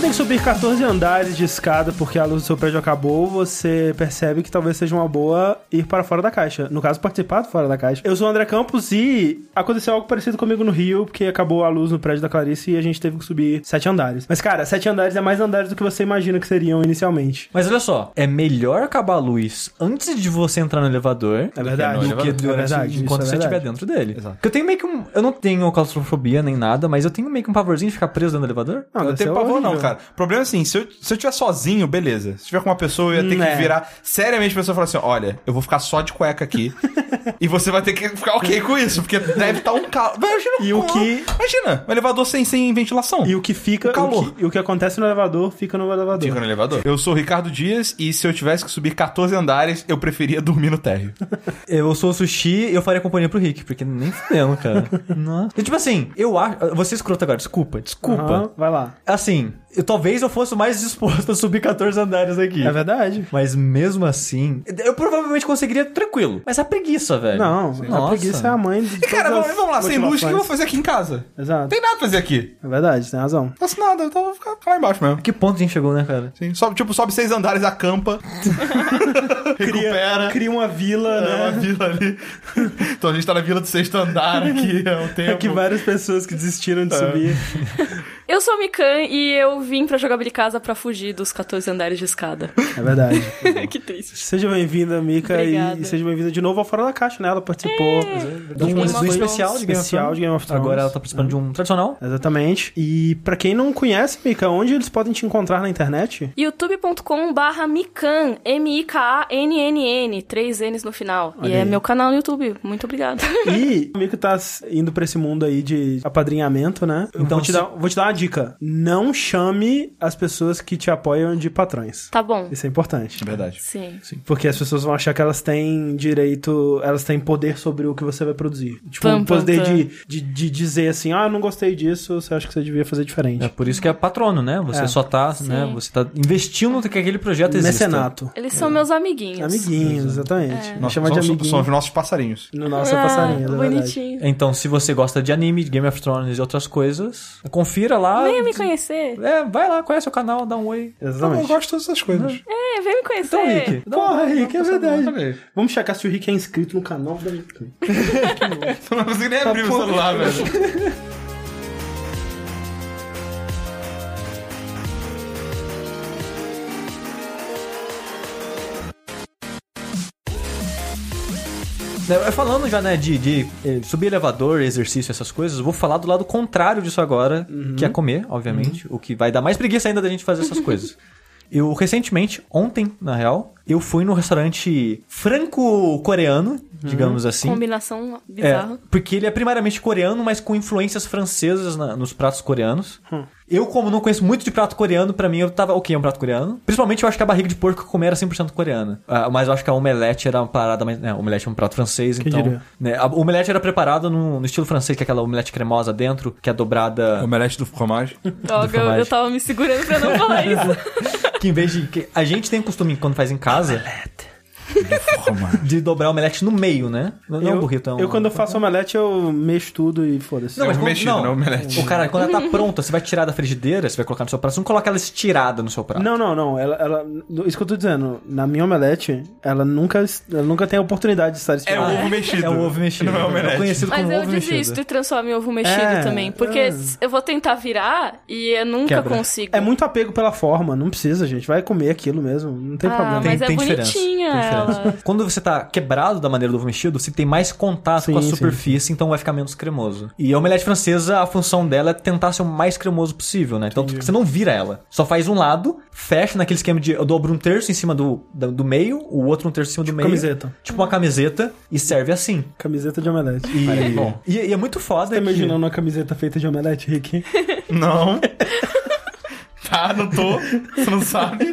tem que subir 14 andares de escada porque a luz do seu prédio acabou, você percebe que talvez seja uma boa ir para fora da caixa. No caso, participar do fora da caixa. Eu sou o André Campos e aconteceu algo parecido comigo no Rio, porque acabou a luz no prédio da Clarice e a gente teve que subir sete andares. Mas, cara, sete andares é mais andares do que você imagina que seriam inicialmente. Mas olha só, é melhor acabar a luz antes de você entrar no elevador É verdade. do que É verdade, isso enquanto é você estiver dentro dele. Exato. Porque eu tenho meio que um. Eu não tenho claustrofobia nem nada, mas eu tenho meio que um pavorzinho de ficar preso dentro do elevador. Não, eu tenho pavor, não, horrível. Cara. O problema é assim, se eu, se eu tiver sozinho, beleza. Se tiver com uma pessoa, eu ia ter que é. virar seriamente pra pessoa falar assim: olha, eu vou ficar só de cueca aqui. e você vai ter que ficar ok com isso, porque deve estar um calor. Imagina E o um- que- Imagina, um elevador sem, sem ventilação. E o que fica. O calor. O que, e o que acontece no elevador fica no elevador. Fica no elevador. Eu sou o Ricardo Dias e se eu tivesse que subir 14 andares, eu preferia dormir no térreo. Eu sou o sushi e eu faria companhia pro Rick, porque nem fudendo, cara. Nossa. E tipo assim, eu acho. Você é escroto agora, desculpa, desculpa. Aham, vai lá. Assim, eu, talvez eu fosse mais disposto a subir 14 andares aqui. É verdade. Mas mesmo assim, eu provavelmente conseguiria tranquilo. Mas a preguiça, velho. Não, a Nossa. preguiça é a mãe de E cara, vamos, vamos lá, sem luz, o que eu vou fazer aqui em casa? Não Exato. tem nada pra fazer aqui. É verdade, tem razão. Não faço nada, então eu vou ficar lá embaixo mesmo. Que ponto a gente chegou, né, cara? Sim, sobe, tipo, sobe seis andares, acampa. recupera. Cria uma vila, É uma né? vila ali. Então a gente tá na vila do sexto andar aqui há um tempo. É que várias pessoas que desistiram É. de subir. Eu sou a Mikan e eu vim pra jogar Casa pra fugir dos 14 andares de escada. É verdade. que triste. Seja bem-vinda, Mika, e, Obrigada. e seja bem-vinda de novo ao Fora da Caixa, né? Ela participou De um, Thrones. especial de Game of especial Thrones. de Game of Thrones. Agora ela tá participando de um tradicional. Exatamente. E pra quem não conhece, Mika, onde eles podem te encontrar na internet? youtube.com barra Mikan, M-I-K-A-N-N-N, três N's no final. Olha e é aí. meu canal no YouTube. Muito obrigada. E o Mika tá indo pra esse mundo aí de apadrinhamento, né? Então, vou, te dar, vou te dar uma dica. Não chame as pessoas que te apoiam de patrões. tá bom. Isso é importante. É verdade. Sim. Porque as pessoas vão achar que elas têm direito, elas têm poder sobre o que você vai produzir. Tipo, Pam, pam, poder pam. de, de, de dizer assim, ah, eu não gostei disso, você acha que você devia fazer diferente. É por isso que é patrono, né? Você É. só tá, né? Você tá investindo que aquele projeto exista. Mecenato. Eles são meus amiguinhos. Amiguinhos, exatamente. Nós Chama de somos, amiguinho. somos nossos passarinhos. No nosso Ah, passarinho, é verdade. bonitinho. Então, se você gosta de anime, de Game of Thrones e outras coisas, confira lá. Venha me conhecer. É, vai lá, conhece o canal, dá um oi. Eu Exatamente. gosto de todas essas coisas. É, vem me conhecer. Então, Rick. Porra, um- Rick, é verdade. Vamos checar se o Rick é inscrito no canal da. Eu não consigo nem abrir o celular, velho. Falando já, né, de, de eh, subir elevador, exercício, essas coisas, eu vou falar do lado contrário disso agora, que é comer, obviamente, o que vai dar mais preguiça ainda da gente fazer essas coisas. Eu, recentemente, ontem, na real, eu fui no restaurante franco-coreano, digamos assim. Combinação É, bizarra. porque ele é primariamente coreano, mas com influências francesas na- nos pratos coreanos. Eu, como não conheço muito de prato coreano, pra mim eu tava ok, é um prato coreano. Principalmente eu acho que a barriga de porco que eu comi era 100% coreana. Ah, mas eu acho que a omelete era uma parada mais... Né, omelete é um prato francês, Quem então... diria? Né, a omelete era preparada no, no estilo francês, que é aquela omelete cremosa dentro, que é dobrada... Omelete do fromage. Droga, eu, fromagem. eu tava me segurando pra não falar isso. Que em vez de... que a gente tem o costume, quando faz em casa... De dobrar a omelete no meio, né? Não, não eu, burrito, é um... eu, quando eu faço omelete, eu mexo tudo e foda-se. Não, mas ovo quando- mexido, não omelete. O cara, quando ela tá pronta, você vai tirar da frigideira, você vai colocar no seu prato, você não coloca ela estirada no seu prato. Não, não, não. Ela, ela, isso que eu tô dizendo. Na minha omelete, ela nunca, ela nunca tem a oportunidade de estar É estirada. o ovo mexido. É o ovo mexido. Não é omelete. É conhecido Mas como eu ovo desisto mexido. e transformo em ovo mexido É, também. Porque é. eu vou tentar virar e eu nunca Quebra. consigo. É muito apego pela forma. Não precisa, gente. Vai comer aquilo mesmo. Não tem Ah, problema. mas é diferença, bonitinha tem diferença. Ela. Quando você tá quebrado da maneira do ovo mexido, você tem mais contato Sim, com a sim, superfície, então vai ficar menos cremoso. E a omelete francesa, a função dela é tentar ser o mais cremoso possível, né? Então você não vira ela. Só faz um lado, fecha naquele esquema de eu dobro um terço em cima do, do, do meio, o outro um terço em cima do meio. Camiseta. Tipo uma camiseta, e serve assim. Camiseta de omelete. E, bom. e, e é muito foda Tá que- imaginando uma camiseta feita de omelete, Rick? Não. tá, não tô. Você não sabe.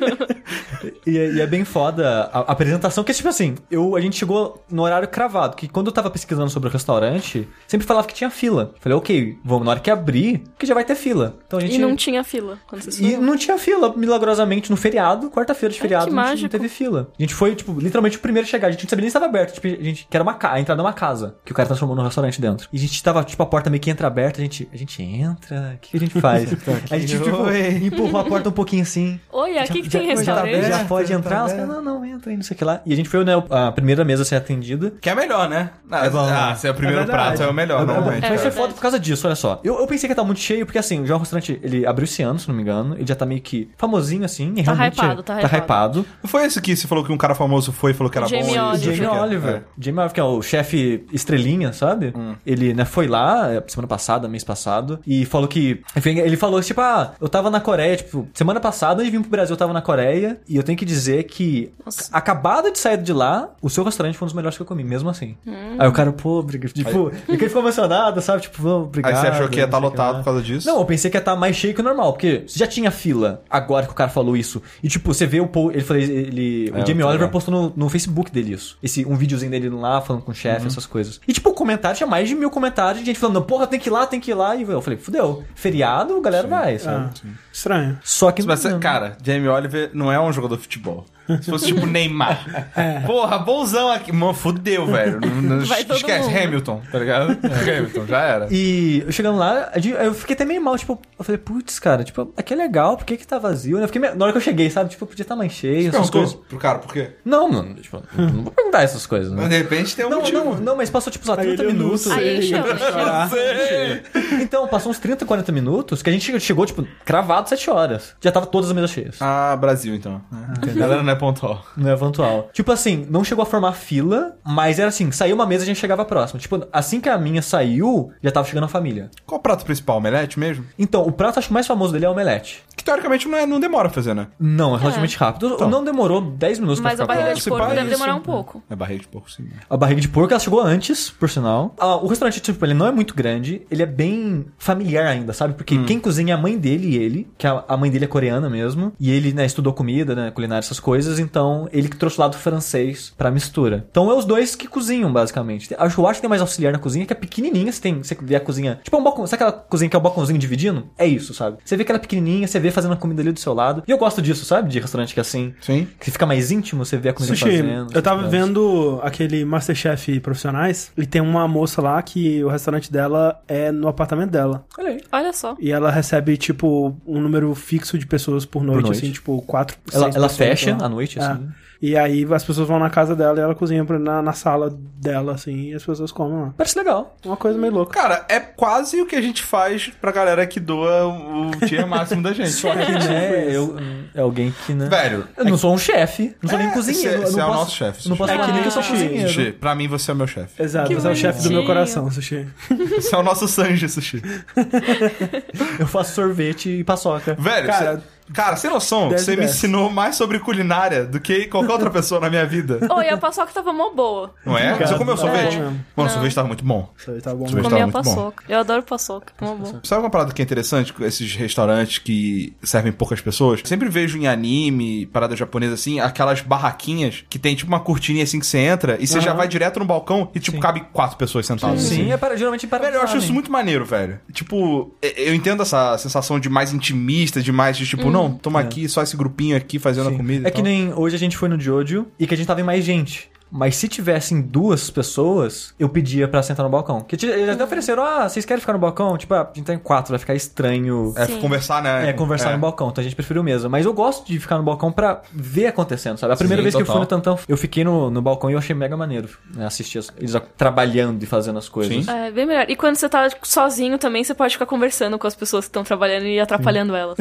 E, é- e é bem foda a, a apresentação, que é tipo assim, eu, a gente chegou no horário cravado, que quando eu tava pesquisando sobre o restaurante, sempre falava que tinha fila. Falei, ok, vamos na hora que abrir, que já vai ter fila. Então a gente... E não tinha fila quando vocês E foram. não tinha fila, milagrosamente, no feriado, quarta-feira de feriado, que não, tinha- não teve fila. A gente foi, tipo, literalmente o primeiro a chegar. A gente não sabia nem se estava aberto. Tipo, a gente, que era uma ca- a entrada de uma casa, que o cara transformou num restaurante dentro. E a gente tava, tipo, a porta meio que entra aberta, a gente, a gente entra, o que, que a gente faz? a gente, tipo, empurrou a porta um pouquinho assim. Oi, aqui que Já- tem já- restaurante. Já, aberto, pode já entrar? tá Os caras, não, não, entra aí, não sei o que lá. E a gente foi, né, a primeira mesa a ser atendida. Que é melhor, né? Ah, É bom, ah, né? se é o primeiro É prato, é o melhor, É normalmente. Mas foi foda por causa disso, olha só. Eu, eu pensei que ia estar muito cheio, porque assim, já é um restaurante, ele abriu esse ano, se não me engano. Ele já tá meio que famosinho, assim. e Tá realmente hypado, tá Tá hypado. hypado. Foi esse que você falou que um cara famoso foi e falou que era Jamie bom. e- Oliver. Jamie É. Oliver. Jamie Oliver, que é o chefe estrelinha, sabe? Ele, né, foi lá é, semana passada, mês passado, e falou que. Enfim, ele falou tipo, ah, eu tava na Coreia, tipo, semana passada, de vir pro Brasil, eu tava na Coreia, e eu tenho que dizer que, Nossa. acabado de sair de lá, o seu restaurante foi um dos melhores que eu comi, mesmo assim. Aí o cara, pô, obrigado. Tipo, e que ele ficou emocionado, sabe? Tipo, "Vamos, Aí obrigado. você achou que ia estar o lotado lá. por causa disso? Não, eu pensei que ia estar mais cheio que o normal, porque já tinha fila agora que o cara falou isso. E tipo, você vê o post, ele falou, ele, É, o Jamie muito Oliver legal. postou no, no Facebook dele isso. Esse, um videozinho dele lá falando com o chefe, essas coisas. E tipo, o comentário tinha mais de mil comentários de gente falando, porra, tem que ir lá, tem que ir lá. E eu falei, fudeu, feriado, a galera vai, sabe? Ah, estranho. Só que Mas, não. cara, Jamie Oliver não é um jogador de futebol. Se fosse tipo Neymar. Porra, bonzão aqui. Mano, fudeu, velho. Não- não- esquece, mundo. Hamilton, tá ligado? Hamilton, já era. E eu chegando lá, eu fiquei até meio mal, tipo, eu falei, putz, cara, tipo, aqui é legal, por que que tá vazio? Eu fiquei meio- Na hora que eu cheguei, sabe, tipo, podia estar mais cheio, essas coisas. pro cara por quê? Não, não, tipo, não vou perguntar essas coisas, né? Mas de repente tem um Não, motivo. não, não, mas passou tipo, lá, 30 Aí eu minutos. sei. Aí chama. Sei. Então, passou uns 30, 40 minutos que a gente chegou, chegou, tipo, cravado 7 horas. Já tava todas as mesas cheias. Ah, Brasil, então. A galera não é pontual. Não é eventual. Tipo assim, não chegou a formar fila, mas era assim, saiu uma mesa e a gente chegava próximo. Tipo, assim que a minha saiu, já tava chegando a família. Qual o prato principal? Omelete mesmo? Então, o prato acho que mais famoso dele é o omelete. Que teoricamente não, é, não demora a fazer, né? Não, é relativamente rápido. Então. Não demorou 10 minutos Mas pra a ficar barriga pronto. de porco deve isso. demorar um pouco. É barriga de porco, sim. A barriga de porco, ela chegou antes, por sinal. Ah, o restaurante, tipo, ele não é muito grande, ele é bem familiar ainda, sabe? Porque quem cozinha é a mãe dele e ele, que a, a mãe dele é coreana mesmo, e ele, né, estudou comida, né, culinária, essas coisas, então ele que trouxe o lado francês pra mistura. Então é os dois que cozinham, basicamente. Acho, eu acho que tem mais auxiliar na cozinha, que é pequenininha, você tem, você vê a cozinha, tipo, é um balcão, sabe aquela cozinha que é o balcãozinho dividindo? É isso, sabe? Você vê aquela pequenininha, você vê fazendo a comida ali do seu lado. E eu gosto disso, sabe? De restaurante que é assim, Sim. que fica mais íntimo, você vê a comida Sushi, fazendo. eu tava coisas. vendo aquele Masterchef profissionais e tem uma moça lá que o restaurante dela é no apartamento dela. Olha aí. Olha só. E ela recebe, tipo, um número fixo de pessoas por noite, noite. assim, tipo, quatro, Ela, seis ela pessoas, fecha à noite, É. assim. E aí as pessoas vão na casa dela e ela cozinha pra- na, na sala dela, assim, e as pessoas comem lá. Parece legal. Uma coisa meio louca. Cara, é quase o que a gente faz pra galera que doa o tier máximo da gente. Só que, né, eu, é alguém que, né... Velho, Eu não sou um chefe, não sou nem É, cozinheiro. você- você é o nosso chefe, Não posso falar que nem eu sou Ah, cozinheiro. Sushi, pra mim você é o meu chefe. Exato, Que você é o chefe do meu coração, Sushi. Você é o nosso Sanji, Sushi. Eu faço sorvete e paçoca. Velho, Cara, cara, cara sem noção, dez você me ensinou mais sobre culinária do que qualquer outra pessoa na minha vida. Oi, a paçoca tava mó boa. Não é? Você comeu É. sorvete? É. Mano, o sorvete tava muito bom. Aí tá bom. Sorvete Comi tava a muito bom. paçoca. Eu adoro paçoca. Mó bom. Sabe uma parada que é interessante com esses restaurantes que servem poucas pessoas? Sempre vejo em anime, parada japonesa assim, aquelas barraquinhas que tem tipo uma cortininha assim que você entra e você já vai direto no balcão e tipo cabe quatro pessoas sentadas. assim. Sim, é para, geralmente para Velho, eu acho isso muito maneiro, velho. Tipo, eu entendo essa sensação de mais intimista, de mais de tipo, não, toma aqui, só esse grupinho aqui fazendo a comida. É que nem hoje a gente foi no Jojo e que a gente tava em mais gente. Mas se tivessem duas pessoas, eu pedia pra sentar no balcão. Que eles até ofereceram, ah, vocês querem ficar no balcão? Tipo, ah, a gente tá em quatro, vai ficar estranho. É Sim. conversar, né? É, conversar no balcão, então a gente preferiu mesa. Mas eu gosto de ficar no balcão pra ver acontecendo, sabe? A primeira Sim, vez que eu total. fui no Tantão, eu fiquei no, no balcão e eu achei mega maneiro né, assistir as- eles trabalhando e fazendo as coisas. Sim. É, bem melhor. E quando você tá sozinho também, você pode ficar conversando com as pessoas que estão trabalhando e atrapalhando elas.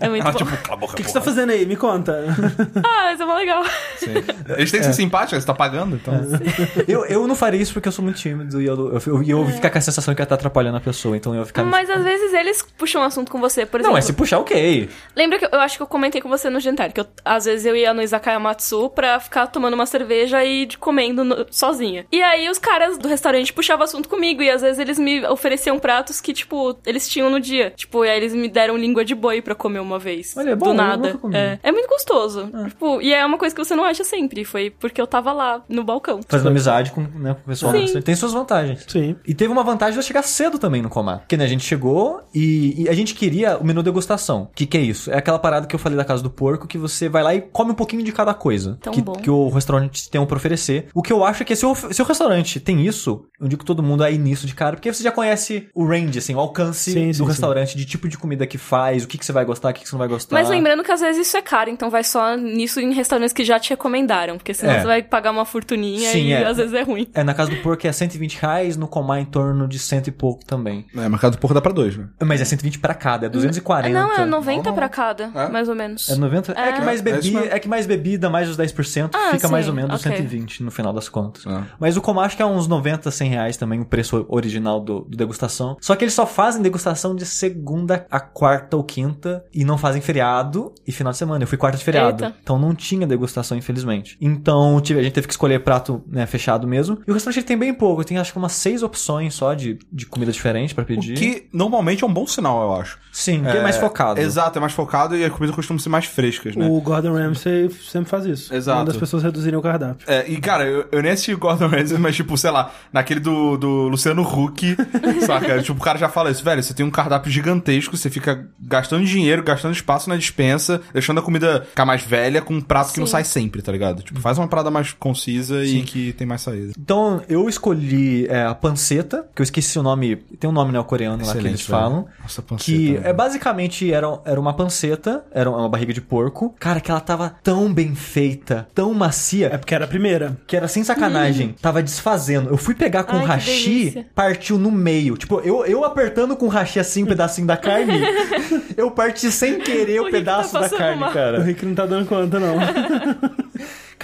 É muito Ela, bom. tipo, cala a boca, O que, que você tá fazendo aí? Me conta. Ah, mas é mó legal. Eles têm que ser simpáticos, você tá pagando, então. Eu, eu não faria isso porque eu sou muito tímido e eu, eu, eu, eu É. ficar com a sensação que eu ia estar atrapalhando a pessoa, então eu ia ficar... Mas às vezes eles puxam um assunto com você, por Não, exemplo. mas se puxar, ok. Lembra que eu, eu acho que eu comentei com você no jantar, que eu- às vezes eu ia no Izakaya Matsu pra ficar tomando uma cerveja e de- comendo no- sozinha. E aí os caras do restaurante puxavam assunto comigo e às vezes eles me ofereciam pratos que, tipo, eles tinham no dia. Tipo, e aí eles me deram língua de boi pra comer uma vez. Olha, é bom, do nada. É, é muito gostoso. Tipo, e é uma coisa que você não acha sempre. Foi porque eu tava lá no balcão. Fazendo amizade com, né, com o pessoal. Sim. Tem suas vantagens. Sim. E teve uma vantagem de eu chegar cedo também no Comar. Porque né, a gente chegou e, e a gente queria o menu degustação. O que, que é isso? É aquela parada que eu falei da casa do porco que você vai lá e come um pouquinho de cada coisa. Tão que, bom. que o restaurante tem pra oferecer. O que eu acho é que se o, se o restaurante tem isso, eu digo que todo mundo aí nisso de cara, porque você já conhece o range, assim, o alcance Sim, do sim, restaurante, de tipo de comida que faz, o que, que você vai gostar, o que, que você não vai gostar. Mas lembrando que às vezes isso é caro, então vai só nisso em restaurantes que já te recomendaram. Porque senão É. você vai pagar uma fortuninha Sim, e é. às vezes é ruim. É, na casa do porco é 120 reais, no Comar em torno de cento e pouco também. É, mercado do porco dá pra dois, né? Mas é 120 pra cada, é 240. Não, é 90 Não, pra cada, É? mais ou menos. É 90? É, É. que mais É bebida, é, que mais bebida, mais os 10%, Ah, fica sim, mais ou menos ok. 120 no final das contas. Mas o Comar acho que é uns 90, 100 reais também, o preço original do, do degustação. Só que eles só fazem degustação de segunda a quarta ou quinta e não fazem feriado e final de semana. Eu fui quarta de feriado. Eita. Então não tinha degustação, infelizmente. Então tive- a gente teve que escolher prato né, fechado mesmo. E o restaurante ele tem bem pouco, tem acho que umas seis opções só de, de comida diferente pra O pedir. que normalmente é um bom sinal, eu acho. Sim, que é mais focado. Exato, é mais focado e as comidas costumam ser mais frescas, né? O Gordon Ramsay sempre faz isso. Exato. Quando as pessoas reduzirem o cardápio. É, e cara, eu, eu nem assisti o Gordon Ramsay, mas tipo, sei lá, naquele do, do Luciano Huck, saca? Tipo, o cara já fala isso, velho, você tem um cardápio gigantesco, você fica gastando dinheiro, gastando espaço na dispensa, deixando a comida ficar mais velha com um prato que não Sim. sai sempre, tá ligado? Tipo, faz uma parada mais concisa e que tem mais saída. Então, eu escolhi é, a panceta, que eu esqueci o nome. Tem um nome neocoreano lá que Excelente, eles velho. falam. Nossa, panceta, Que velho. é basicamente era, era uma panceta, era uma barriga de porco. Cara, que ela tava tão bem feita, tão É macia, porque era a primeira. que era sem sacanagem. Tava desfazendo. Eu fui pegar com Ai, o hashi, partiu no meio. Tipo, eu, eu apertando com o hashi assim, um pedacinho da carne, eu parti sem querer o, O tá pedaço da passando carne, mal. O cara. Rick não tá dando conta, não.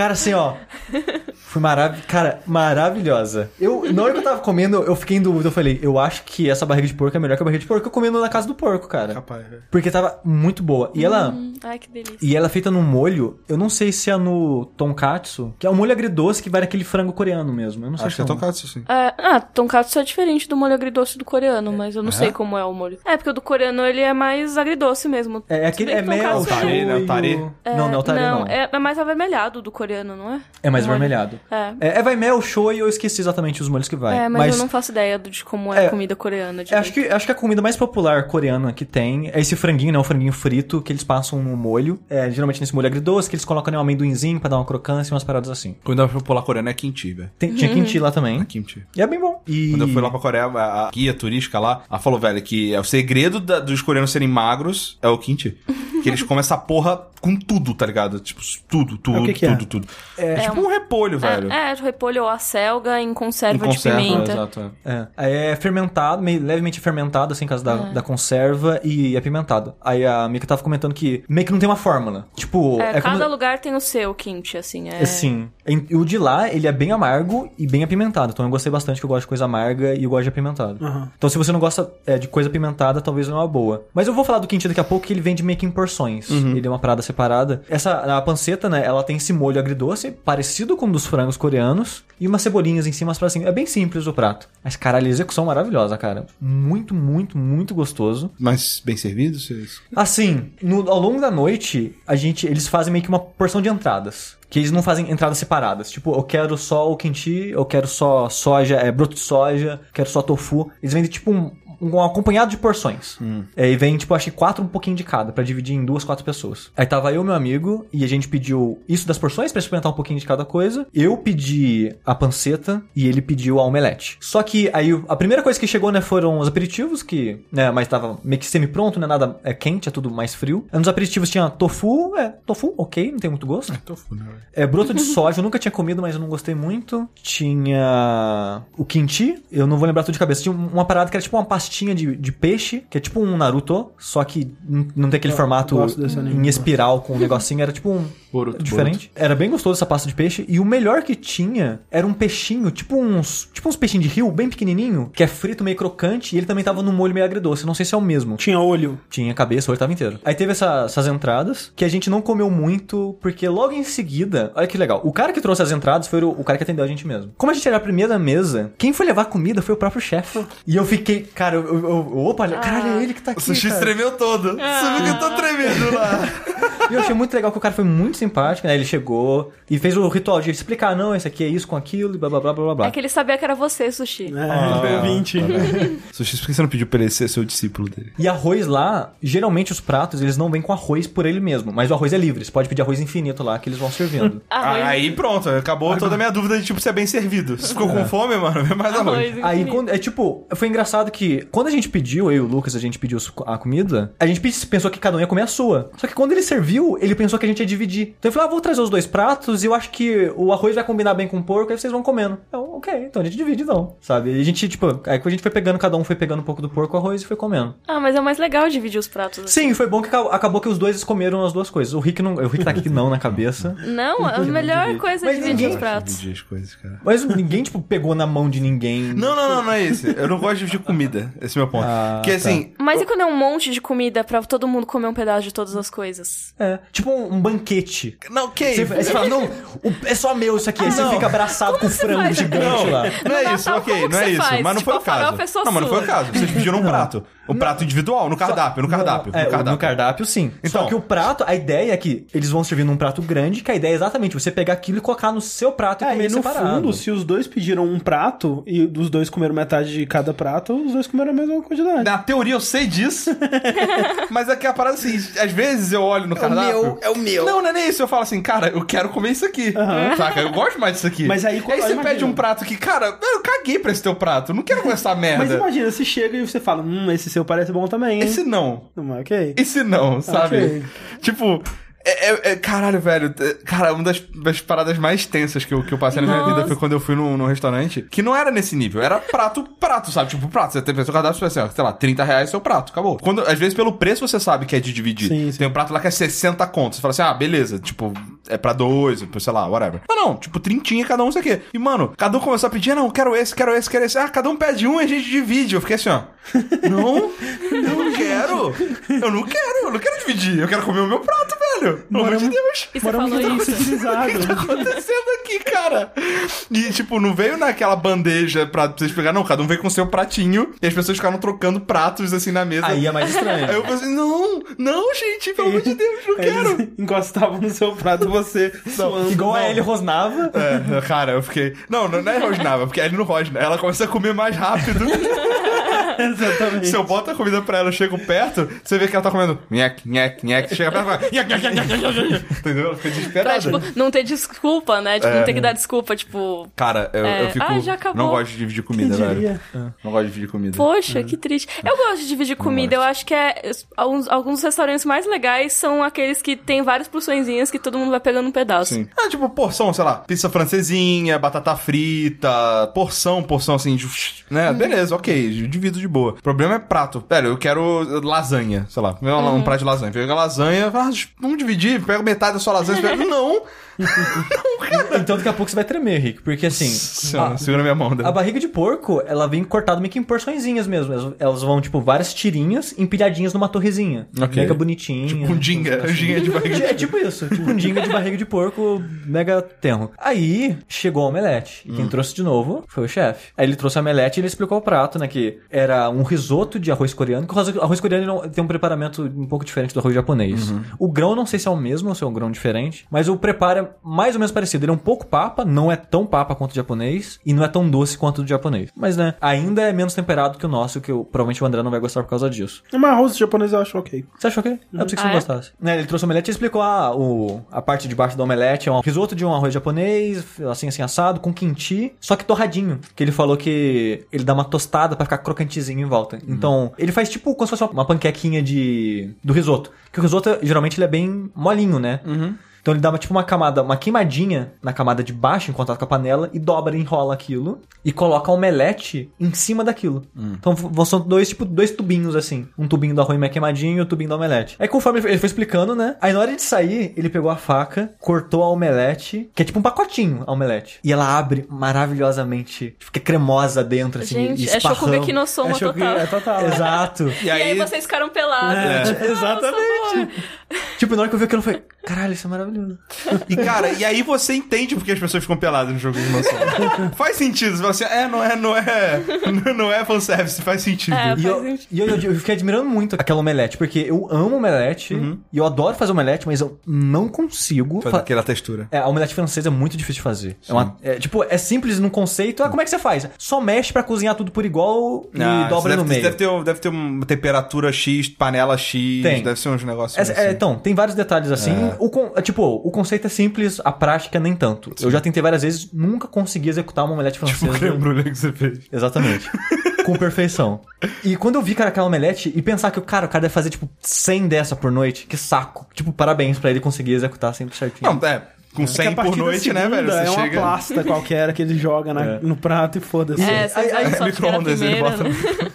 Cara, assim, ó. Foi marav cara, maravilhosa. Eu, na hora que eu tava comendo, eu fiquei em dúvida. Eu falei, eu acho que essa barriga de porco é melhor que a barriga de porco que eu comendo na casa do porco, cara. Rapaz, velho. Porque tava muito boa. E ela. Hum, ai, que delícia. E ela é feita num molho, eu não sei se é no tonkatsu, que é um molho agridoce que vai naquele frango coreano mesmo. Eu não sei Acho que é tocado sim. É, ah, tonkatsu é diferente do molho agridoce do coreano, mas eu não sei como é o molho. É, porque o do coreano ele é mais agridoce mesmo. É, é aquele é mel, tonkatsu Tare, né? tare. Não, não, é o tare não. É, é mais avermelhado do coreano, não é? É mais O molho. vermelhado. É. É, é vai mel, shoyu, eu esqueci exatamente os molhos que vai. É, mas, eu não faço ideia de como é, É, a comida coreana. É, acho, que, acho que a comida mais popular coreana que tem é esse franguinho, né? O franguinho frito que eles passam no molho. É, geralmente nesse molho agridoce, que eles colocam né, um amendoinzinho pra dar uma crocância e umas paradas assim. Comida popular coreana é kimchi, velho. Tem- Tinha kimchi lá também. É kimchi. E é bem bom. E... Quando eu fui lá pra Coreia, a, a guia turística lá, ela falou, velho, que é o segredo da- dos coreanos serem magros é o kimchi. que eles comem essa porra com tudo, tá ligado? Tipo, tudo, tudo, É que que é? tudo, tudo. É, tipo um repolho, velho. É, é, repolho ou acelga em conserva, Em conserva, de pimenta. exato. É. Aí é fermentado, meio levemente fermentado, assim, por causa da, da conserva, e é pimentado. Aí a Mika tava comentando que meio que não tem uma fórmula. Tipo, É, é, cada como... lugar tem o seu kimchi, assim. É... Em- o de lá, ele é bem amargo e bem apimentado. Então eu gostei bastante, que eu gosto de coisa amarga e eu gosto de apimentado. Aham. Então se você não gosta é, de coisa apimentada, talvez não é uma boa. Mas eu vou falar do kimchi daqui a pouco, que ele vende meio que em porções. Ele é uma parada separada. Essa, a panceta, né, ela tem esse molho agridoce, parecido com o dos frangos coreanos, e umas cebolinhas em cima, paradas assim. É bem simples o prato. Mas, caralho, a execução maravilhosa, cara. Muito, muito, muito gostoso. Mas bem servido, vocês... Assim, no- ao longo da noite, a gente, eles fazem meio que uma porção de entradas. Que eles não fazem entradas separadas. Tipo, eu quero só o kimchi, eu quero só soja, é, broto de soja, quero só tofu. Eles vendem tipo um, um acompanhado de porções. É, e vem, tipo, acho que quatro um pouquinho de cada, pra dividir em duas, quatro pessoas. Aí tava eu e meu amigo, e a gente pediu isso das porções pra experimentar um pouquinho de cada coisa. Eu pedi a panceta e ele pediu a omelete. Só que aí a primeira coisa que chegou, né, foram os aperitivos, que, né, mas tava meio que semi-pronto, né, nada é quente, é tudo mais frio. Nos aperitivos tinha tofu, é, tofu, ok, não tem muito gosto. Tofu, né? É, broto de soja, eu nunca tinha comido, mas eu não gostei muito. Tinha o kimchi, eu não vou lembrar tudo de cabeça. Tinha uma parada que era tipo uma pastinha pastinha de, de peixe, que é tipo um Naruto, só que não tem aquele formato desse anime. em espiral com um negocinho, era tipo um. Boruto, diferente. Era bem gostoso essa pasta de peixe. E o melhor que tinha era um peixinho, tipo uns. Tipo uns peixinhos de rio, bem pequenininho, que é frito, meio crocante, e ele também tava no molho meio agridoce. Não sei se é o mesmo. Tinha olho. Tinha cabeça, o olho tava inteiro. Aí teve essa- essas entradas, que a gente não comeu muito, porque logo em seguida, olha que legal, o cara que trouxe as entradas foi o, o cara que atendeu a gente mesmo. Como a gente era a primeira mesa, quem foi levar comida foi o próprio chefe. E eu fiquei, cara, eu, eu, eu- opa, caralho, é ele que tá aqui. O sushi cara. tremeu todo. Você viu que eu tô tremendo lá. E eu achei muito legal que o cara foi muito simpático, né? Ele chegou e fez o ritual de explicar, não, esse aqui é isso com aquilo, e blá blá blá blá blá, blá. É que ele sabia que era você, Sushi. É, Ah, ah, 20. Sushi, por que você não pediu pra ele ser seu discípulo dele? E arroz lá, geralmente os pratos, eles não vêm com arroz por ele mesmo, mas o arroz é livre, você pode pedir arroz infinito lá que eles vão servindo. Arroz, Aí pronto, acabou toda a minha dúvida de tipo se é bem servido. Se ficou com fome, mano, vê mais arroz. arroz Aí, quando, é tipo, foi engraçado que quando a gente pediu, eu e o Lucas, a gente pediu a comida, a gente pe- pensou que cada um ia comer a sua. Só que quando ele serviu, ele pensou que a gente ia dividir. Então ele falou, ah, vou trazer os dois pratos e eu acho que o arroz vai combinar bem com o porco, aí vocês vão comendo. Eu, ok, então a gente divide então, sabe? E a gente, tipo, aí a gente foi pegando, cada um foi pegando um pouco do porco, o arroz e foi comendo. Ah, mas é mais legal dividir os pratos. assim. Sim, foi bom que acabou, acabou que os dois comeram as duas coisas. O Rick não, o Rick tá aqui não na cabeça. Não, a melhor coisa é dividir os pratos. Dividir as coisas, cara. Mas ninguém, tipo, pegou na mão de ninguém. Não, não, não, não é esse. Eu não gosto de dividir comida. Esse é o meu ponto. Ah, Porque assim, Mas e quando é um monte de comida pra todo mundo comer um pedaço de todas as coisas? É, tipo um, um banquete. Não, ok. Você, aí você fala, não, o- é só meu isso aqui. Aí você não. fica abraçado com o frango faz? gigante Não, lá. não é isso, ok, como que não é você isso. faz? Mas não Tipo, foi o a farofa caso. é não, mas não foi o caso. Vocês pediram um prato. Um prato individual, no cardápio, no cardápio. É, no cardápio. no cardápio, sim. Então. Só que o prato, a ideia é que eles vão servir num prato grande, que a ideia é exatamente você pegar aquilo e colocar no seu prato e É, comer e no separado. fundo, se os dois pediram um prato e os dois comeram metade de cada prato, os dois comeram a mesma quantidade. Na teoria eu sei disso. mas é que a parada é assim, às vezes eu olho no cardápio. é o meu. Não, não é nem isso. Eu falo assim, cara, eu quero comer isso aqui. Saca? Eu gosto mais disso aqui. Mas aí aí você imagina. pede um prato que, cara, eu caguei pra esse teu prato. Não quero comer essa merda. Mas imagina, você chega e você fala, hum, esse seu parece bom também, hein? Esse não. Hum, ok. Esse não, sabe? Ok. Tipo. É, é- é- caralho, velho. Cara, uma das, das paradas mais tensas que eu, que eu passei na minha Nossa. vida foi quando eu fui num, num restaurante que não era nesse nível. Era prato, prato, sabe? Tipo, prato. Você tem seu cardápio, você assim, ó, sei lá, 30 reais seu prato, acabou. Quando, às vezes, pelo preço você sabe que é de dividir. Sim, sim. Tem um prato lá que é 60 contos. Você fala assim, ah, beleza. Tipo, é pra dois, sei lá, whatever. Mas não, tipo, trintinha cada um, sei o quê. E, mano, cada um começou a pedir, ah, não, quero esse, quero esse, quero esse. Ah, cada um pede um e a gente divide. Eu fiquei assim, ó. Não, eu não quero. Eu não quero, eu não quero dividir. Eu quero comer o meu prato, velho. Pelo amor de Deus. E você falou isso. O que tá acontecendo aqui, cara? E, tipo, não veio naquela bandeja pra vocês pegar, não. Cada um veio com seu pratinho e as pessoas ficaram trocando pratos, assim, na mesa. Aí é mais estranho. Aí eu falei assim, não, não, gente, pelo amor de Deus, não quero. Eles encostavam no seu prato você suando. Igual a Ellie rosnava. É, cara, eu fiquei. Não, não não é rosnava, porque ele não rosna. Ela começa a comer mais rápido. Exatamente. Se eu boto a comida pra ela, eu chego perto, você vê que ela tá comendo nhec, nhec, nhec. Chega perto e fala. Nhec, nhec. Entendeu? Ela fica Pra, desesperada. tipo, não ter desculpa, né? Tipo, É. não ter que dar desculpa, tipo... Cara, eu, É. eu fico. Ah, já acabou. Não gosto de dividir comida, velho. diria? Não gosto de dividir comida. Poxa, que triste. Eu gosto de dividir comida. Eu acho que é. Alguns, alguns dos restaurantes mais legais são aqueles que tem várias porçõezinhas que todo mundo vai pegando um pedaço. Sim. Ah, tipo, porção, sei lá, pizza francesinha, batata frita, porção, porção assim, de, né? Beleza, ok, divido de boa. O problema é prato. Velho, eu quero lasanha, sei lá, um, um prato de lasanha. Pega a lasanha, ah, vamos dividir, pega metade da sua lasanha, pega, não, Então daqui a pouco você vai tremer, Rick. Porque assim. Segura, a- segura minha mão. né? A barriga de porco, ela vem cortada meio que em porçõezinhas mesmo. Elas, elas vão, tipo, várias tirinhas empilhadinhas numa torrezinha. Ok. Mega bonitinha. Tipo um dinga, um dinga de barriga de É tipo isso, tipo um dinga de barriga de porco mega tenro. Aí chegou o omelete. E quem trouxe de novo foi o chefe. Aí ele trouxe a omelete e ele explicou o prato, né? Que era um risoto de arroz coreano. Que o arroz- arroz coreano não- tem um preparamento um pouco diferente do arroz japonês. O grão, não sei se é o mesmo ou se é um grão diferente. Mas o preparo é mais ou menos parecido. Ele é um pouco papa, não é tão papa quanto o japonês. E não é tão doce quanto o do japonês. Mas, né? Ainda é menos temperado que o nosso, que eu, provavelmente o André não vai gostar por causa disso. Mas arroz japonês eu acho ok. Você achou ok? Eu pensei que você Ah, não é? gostasse. Né, ele trouxe o omelete e explicou ah, o, a parte de baixo do omelete é um risoto de um arroz japonês, assim, assim, assado, com kimchi, só que torradinho. Que ele falou que ele dá uma tostada pra ficar crocantezinho em volta. Então, ele faz tipo como se fosse uma panquequinha de do risoto. Que o risoto, geralmente, ele é bem molinho, né? Então ele dá uma, tipo uma camada, uma queimadinha na camada de baixo, em contato com a panela, e dobra, enrola aquilo, e coloca a omelete em cima daquilo. Então v- são dois, tipo, dois tubinhos assim. Um tubinho do arroz meio queimadinho e o tubinho da omelete. Aí conforme ele foi- explicando, né? Aí na hora de sair, ele pegou a faca, cortou a omelete, que é tipo um pacotinho a omelete. E ela abre maravilhosamente, fica cremosa dentro, assim, Gente, e é esparrama. Shokugeki no Soma É, total. é total. Exato. E E aí, aí, vocês ficaram pelados. É, Tipo, exatamente. Tipo, na hora que eu vi aquilo, eu falei, caralho, isso é maravilhoso. e cara, e aí você entende porque as pessoas ficam peladas no jogo de noção. faz sentido. Você fala assim, é, não é, não é, não é fanservice, faz sentido. É, E, faz eu, sentido. e eu, eu fiquei admirando muito aquela omelete, porque eu amo omelete, e eu adoro fazer omelete, mas eu não consigo. Faz fa- aquela textura. É, a omelete francesa é muito difícil de fazer. É uma, é, tipo, é simples no conceito. Ah, como é que você faz? Só mexe pra cozinhar tudo por igual e Ah, dobra deve, no meio. Deve ter, deve ter uma temperatura X, panela X, Tem. deve ser uns negócios Essa- assim. é, então, tem vários detalhes assim. É. O, é, tipo, o conceito é simples, a prática nem tanto. Eu já tentei várias vezes, nunca consegui executar uma omelete Tipo o francesa. creme brulee que você fez. Exatamente. Com perfeição. E quando eu vi, cara, aquela omelete e pensar que o cara, o cara deve fazer, tipo, 100 dessa por noite, que saco. Tipo, parabéns pra ele conseguir executar sempre certinho. Não, é, com Porque a 100 por partir da noite, né, segunda velho? Você É uma chega... plasta qualquer que ele joga na- É. no prato e foda-se. É, Aí- aí- só micro-ondas, ele bota né?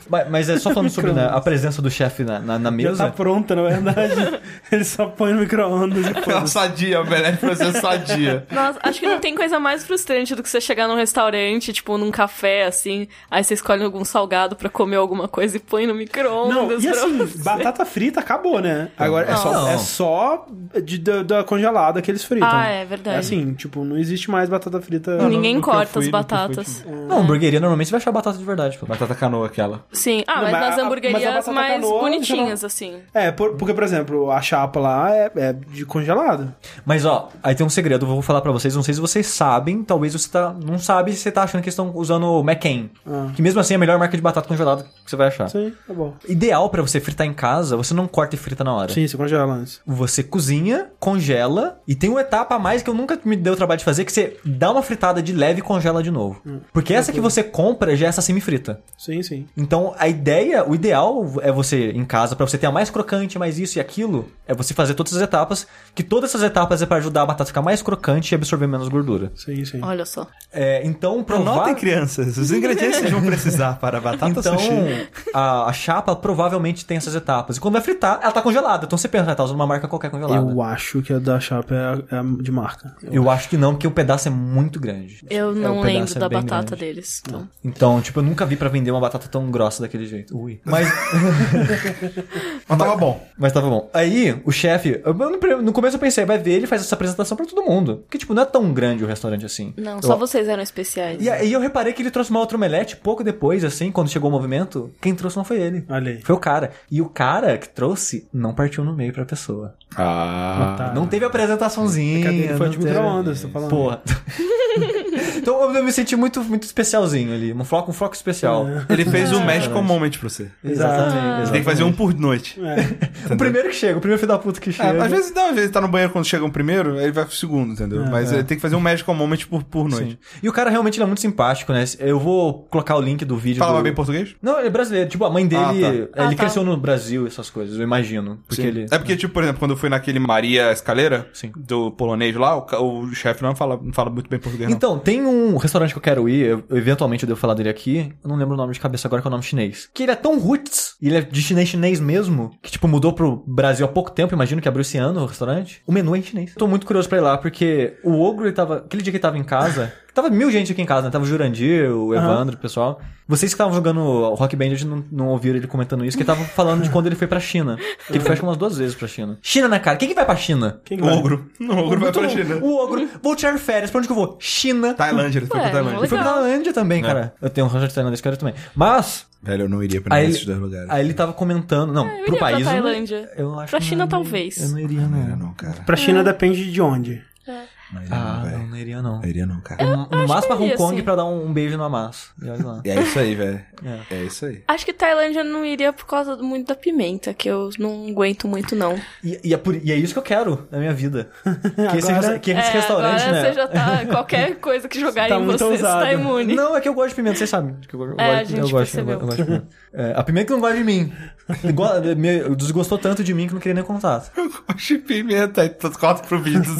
Mas, mas é só falando sobre né, a presença do chefe na, na, na Já mesa. tá pronta, na verdade. ele só põe no micro-ondas e Ela foda-se. sadia, a omelete pra ser sadia. Nossa, acho que não tem coisa mais frustrante do que você chegar num restaurante, tipo, num café, assim, aí você escolhe algum salgado pra comer alguma coisa e põe no Não, micro-ondas. e pra assim, você. batata frita acabou, né? Agora é só, Não. é só de, da, da congelada que eles fritam. Ah, é verdade. É assim, tipo, não existe mais batata frita. Ninguém no que eu corta fui, as eu fui, batatas. Não, hamburgueria normalmente você vai achar batata de verdade, pô. Batata canoa aquela. Sim. Ah, Não, mas mas nas mas hamburguerias batata mais canoa, bonitinhas, já assim. É, por- porque, por exemplo, a chapa lá é, é de congelado. Mas ó, aí tem um segredo, eu vou falar pra vocês, não sei se vocês sabem, talvez você tá, não sabe se você tá achando que eles estão usando o McCain. Ah. Que mesmo assim é a melhor marca de batata congelada que você vai achar. Sim, tá bom. Ideal pra você fritar em casa, você não corta e frita na hora. Sim, você congela antes. Você cozinha, congela e tem uma etapa a mais que eu nunca me deu o trabalho de fazer, que você dá uma fritada de leve e congela de novo. Porque essa que você compra já é essa semi-frita. Sim, sim. Então, a ideia, o ideal é você, em casa, pra você ter a mais crocante, mais isso e aquilo, é você fazer todas as etapas, que todas essas etapas é pra ajudar a batata a ficar mais crocante e absorver menos gordura. Sim, sim. Olha só. É, então, provar... Anotem, crianças, os ingredientes que vocês vão precisar para a batata Então, sushi. a, a chapa provavelmente tem essas etapas. E quando vai fritar, ela tá congelada. Então você pensa, ah, tá usando uma marca qualquer congelada. Eu acho que a da chapa é, a- é a de marca. Eu acho que não, porque o pedaço é muito grande. Eu É, não pedaço lembro é da batata grande. deles. Então. Então, tipo, eu nunca vi pra vender uma batata tão grossa daquele jeito. Ui. Mas, Mas tava bom. mas tava bom. Aí, o chefe, eu- no, começo eu pensei, vai ver, ele faz essa apresentação pra todo mundo. Porque, tipo, não é tão grande o restaurante assim. Não, Eu- só vocês eram especiais. E aí eu reparei que ele trouxe uma outra omelete pouco depois, assim, quando chegou o movimento. Quem trouxe não foi ele. Olha aí. Foi o cara. E o cara que trouxe não partiu no meio pra pessoa. Ah. Tá. Não teve apresentaçãozinha. Foi de micro-ondas, tô falando. Porra. então eu me senti muito, muito especialzinho ali. Um foco, um foco especial. Ele fez o Magical Moment pra você. Exatamente. Você tem que fazer um por noite. É. O primeiro que chega, o primeiro filho da puta que É, chega. às vezes não, às vezes ele tá no banheiro quando chega um primeiro, aí ele vai pro segundo, entendeu? Mas ele tem que fazer um Magical Moment por, por noite. Sim. E o cara realmente ele é muito simpático, né? Eu vou colocar o link do vídeo. Falava do... bem português? Não, ele é brasileiro. Tipo, a mãe dele. Ah, tá. Ele Ah, tá. cresceu no Brasil, essas coisas, eu imagino. Porque Sim. ele. É porque, tipo, por exemplo, quando eu fui naquele Maria Escaleira, Sim. do polonês lá, o, o chefe não fala, não fala muito bem português, não. Então, tem um restaurante que eu quero ir, eu- eventualmente eu devo falar dele aqui, eu não lembro o nome de cabeça agora, que é o nome chinês. Que ele é tão roots, e ele é de chinês chinês mesmo, que tipo, mudou pro Brasil há pouco tempo, imagino que abriu esse ano o restaurante. O menu é em chinês. Tô muito curioso pra ir lá, porque o Ogro, ele tava, aquele dia que ele tava em casa, tava mil gente aqui em casa, né? Tava o Jurandir, o Evandro, o pessoal. Vocês que estavam jogando o Rock Band não, não ouviram ele comentando isso, que ele tava falando de quando ele foi pra China. Que ele foi acho que umas duas vezes pra China. China, né, cara? Quem que vai pra China? Quem O vai? ogro. O ogro vai pra. China. O Ogro. Vou tirar férias. Pra onde que eu vou? China. Tailândia, ele foi pra Tailândia. Eu fui pra. Tailândia também, É. cara. Eu tenho um tailandês que eu quero também. Mas, Velho, eu não iria pra nenhum ele, desses dois lugares. aí ele tava comentando. Não, É, eu pro iria pra país. eu não- Tailândia. Eu acho Pra que China, não- talvez. Eu não iria, Não não. não, cara. Pra China depende de onde. Não iria Ah, não, não, não iria não. Não iria não, cara. No, no máximo pra Hong Kong sim. pra dar um, um beijo no amasso. É isso aí, velho. É. É isso aí. Acho que Tailândia não iria por causa muito da pimenta, que eu não aguento muito, não. E, e é por- e é isso que eu quero na minha vida. Que esse, Agora- resta- que esse é, restaurante, agora né? você já tá. Qualquer coisa que jogarem Tá em você, você tá imune. Não, é que eu gosto de pimenta, vocês sabem. que Eu, eu É, a gosto, gente eu gosto, eu gosto, eu de pimenta. É, a pimenta que não gosta de mim. Me- Desgostou tanto de mim que não queria nem contato. Eu gosto de pimenta, aí tu corta pro vídeo do.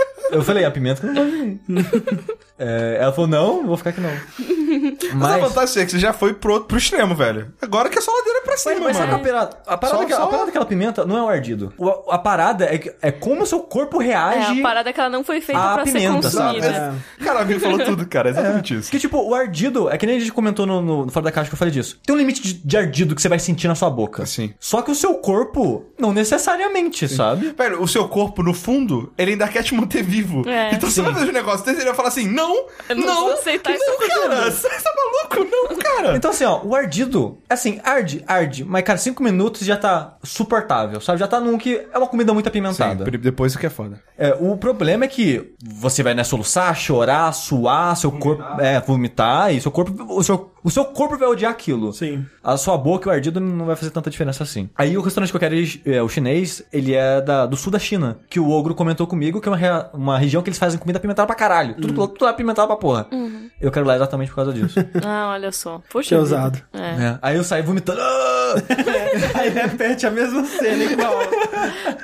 Eu falei, a pimenta que não gosta de mim. É, ela falou, não, vou ficar aqui não. Mas a Mas, vantagem é que você já foi pro, pro extremo, velho. Agora que é só ladeira pra cima, mas sabe mano. é a parada? A parada, Só- que- a só- parada daquela pimenta não é o ardido. O- a parada é, que- é como o seu corpo É, reage... a parada é que ela não foi feita a pra pimenta, ser sabe? consumida. Cara, o amigo falou tudo, cara. É exatamente isso. Que tipo, o ardido, é que nem a gente comentou no, no, no Fora da Caixa que eu falei disso. Tem um limite de, de ardido que você vai sentir na sua boca. Sim. Só que o seu corpo, não necessariamente, sabe? Velho, o seu corpo, no fundo, ele ainda quer te manter vivo. É. então você vai fazer um negócio desse, ele vai falar assim, não, Eu não não, vou aceitar não, isso cara, você tá maluco? Não, cara. Então assim, ó, o ardido, assim, arde, arde, mas cara, cinco minutos já tá suportável, sabe? Já tá num que é uma comida muito apimentada. Sim, depois isso que é foda. É, o problema é que você vai né, soluçar, chorar, suar, seu corpo. É, vomitar, e seu corpo. O seu, o seu corpo vai odiar aquilo. Sim. A sua boca e o ardido não vai fazer tanta diferença assim. Aí o restaurante que eu quero ir, é, o chinês, ele é da, do sul da China. Que o ogro comentou comigo que é uma, rea- uma região que eles fazem comida apimentada pra caralho. Tudo, tudo é apimentado pra porra. Eu quero ir lá exatamente por causa disso. Ah, olha só. Poxa. Que ousado. É. É. Aí eu saí vomitando. Aí repete a mesma cena igual.